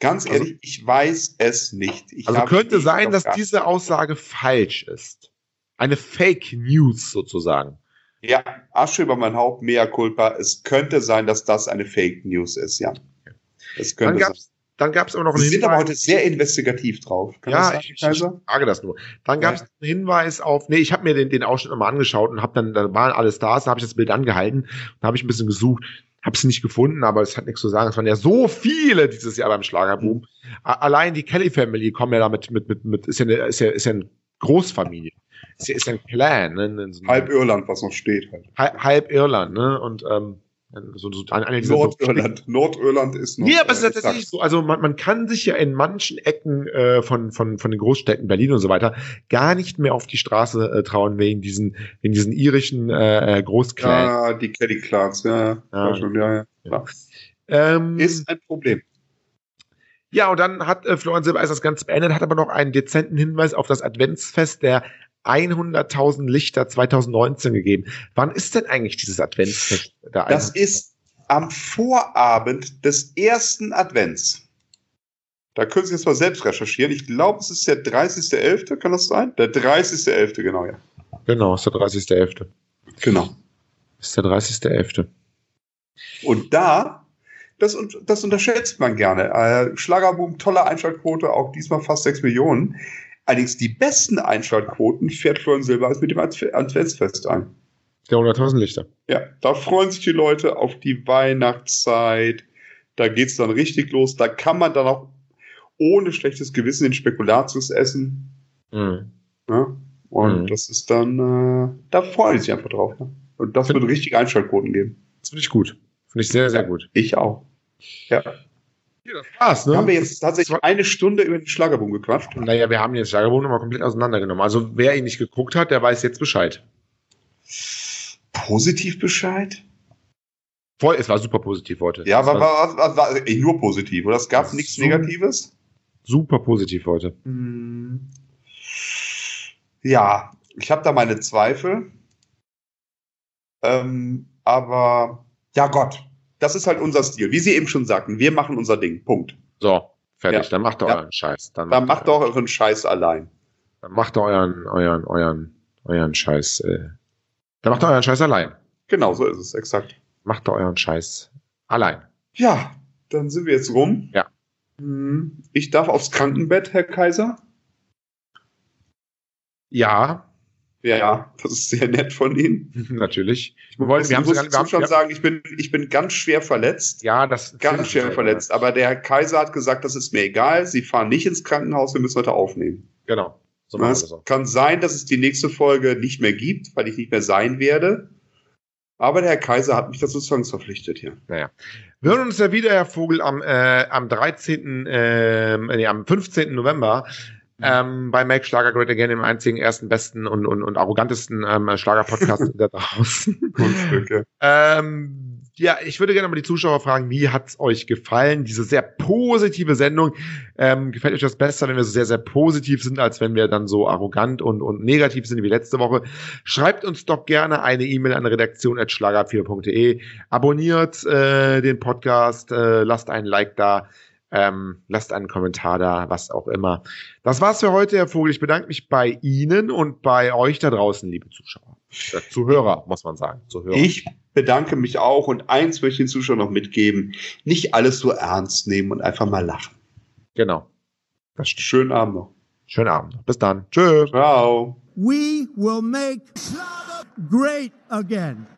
Ganz also, ehrlich, ich weiß es nicht. Ich also könnte sein, dass diese Aussage falsch ist. Eine Fake News sozusagen. Ja, Asche über mein Haupt, mea culpa. Es könnte sein, dass das eine Fake News ist, ja. Es könnte dann gab's, dann gab es aber noch einen Sie Hinweis. sind aber heute sehr investigativ drauf. Kann ja, ich, ich, frage das nur. Dann gab es ja. einen Hinweis auf, nee, ich habe mir den, den Ausschnitt nochmal angeschaut und habe dann, da waren alle Stars, da habe ich das Bild angehalten und habe ich ein bisschen gesucht, habe es nicht gefunden, aber es hat nichts zu sagen. Es waren ja so viele dieses Jahr beim Schlagerboom. Mhm. Allein die Kelly Family kommen ja damit mit, mit, mit, ist ja, eine, ist ja, ist ja eine Großfamilie ist ja, ist ja ein Clan. Ne? So halb Irland, was noch steht. Halt. Halb, halb Irland, ne? Und ähm, so, so, eine Nordirland. So Nordirland ist noch. Nee, aber es ist äh, tatsächlich so. Also man, man kann sich ja in manchen Ecken äh, von, von, von den Großstädten Berlin und so weiter gar nicht mehr auf die Straße äh, trauen wegen diesen, wegen diesen irischen äh, äh Großclans. Ja, die Kelly Clans, ja. Ja, schon, ja, ja. ja. Ähm, ist ein Problem. Ja, und dann hat äh, Florian Silbereis das Ganze beendet, hat aber noch einen dezenten Hinweis auf das Adventsfest der 100.000 Lichter 2019 gegeben. Wann ist denn eigentlich dieses Adventsfest? Da das ist am Vorabend des ersten Advents. Da können Sie jetzt mal selbst recherchieren. Ich glaube, es ist der 30.11., kann das sein? Der 30.11., genau, ja. Genau, ist der 30.11. Genau. Ist der 30.11. Und da, das, das unterschätzt man gerne. Äh, Schlagerboom, tolle Einschaltquote, auch diesmal fast 6 Millionen. Allerdings die besten Einschaltquoten fährt Florian Silbereis mit dem Adventsfest ein. Der 100.000 Lichter. Ja, da freuen sich die Leute auf die Weihnachtszeit. Da geht es dann richtig los. Da kann man dann auch ohne schlechtes Gewissen den Spekulatius essen. Mhm. Ja? Und mhm. das ist dann, äh, da freuen sie sich einfach drauf. Ne? Und das wird richtig Einschaltquoten geben. Das finde ich gut. Finde ich sehr, sehr gut. Ich auch. Ja. Ja, das war's, ne? Haben wir jetzt tatsächlich eine Stunde über den Schlagerboom gequatscht? Naja, wir haben den Schlagerboom nochmal komplett auseinandergenommen. Also wer ihn nicht geguckt hat, der weiß jetzt Bescheid. Positiv Bescheid? Voll, es war super positiv heute. Ja, war, war, war, war, war nur positiv, oder? Es gab nichts so Negatives? Super positiv heute. Hm. Ja, ich habe da meine Zweifel. Ähm, aber ja Gott, das ist halt unser Stil. Wie Sie eben schon sagten, wir machen unser Ding. Punkt. So, fertig. Ja. Dann macht ihr ja. euren Scheiß. Dann, dann macht, doch euren Scheiß allein. Dann macht ihr euren, euren, euren, euren Scheiß. Äh, dann macht ihr euren Scheiß allein. Genau, so ist es, exakt. Macht ihr euren Scheiß allein. Ja, dann sind wir jetzt rum. Ja. Hm, ich darf aufs Krankenbett, Herr Kaiser. Ja, ja, das ist sehr nett von Ihnen. Natürlich. Ich wollte, wir haben muss sogar, schon sagen, ich bin, ich bin ganz schwer verletzt. Ja, das ganz schwer verletzt. Aber der Herr Kaiser hat gesagt, das ist mir egal. Sie fahren nicht ins Krankenhaus. Wir müssen heute aufnehmen. Genau. So es so. kann sein, dass es die nächste Folge nicht mehr gibt, weil ich nicht mehr sein werde. Aber der Herr Kaiser hat mich dazu zwangsverpflichtet hier. Naja. Wir hören uns ja wieder, Herr Vogel, am, äh, am 13., äh, nee, am 15. November ähm, bei Make Schlager Great Again, dem einzigen, ersten, besten und, und, und arrogantesten ähm, Schlager-Podcast da draußen. Kunststücke. ähm, ja, ich würde gerne mal die Zuschauer fragen, wie hat's euch gefallen, diese sehr positive Sendung? Ähm, gefällt euch das besser, wenn wir so sehr, sehr positiv sind, als wenn wir dann so arrogant und, und negativ sind wie letzte Woche? Schreibt uns doch gerne eine E-Mail an redaktion.schlager4.de. Abonniert äh, den Podcast, äh, lasst einen Like da. Ähm, lasst einen Kommentar da, was auch immer. Das war's für heute, Herr Vogel. Ich bedanke mich bei Ihnen und bei euch da draußen, liebe Zuschauer. Äh, Zuhörer, muss man sagen. Zuhörer. Ich bedanke mich auch und eins möchte ich den Zuschauern noch mitgeben. Nicht alles so ernst nehmen und einfach mal lachen. Genau. Schönen Abend noch. Schönen Abend. Bis dann. Tschüss. Ciao. We will make great again.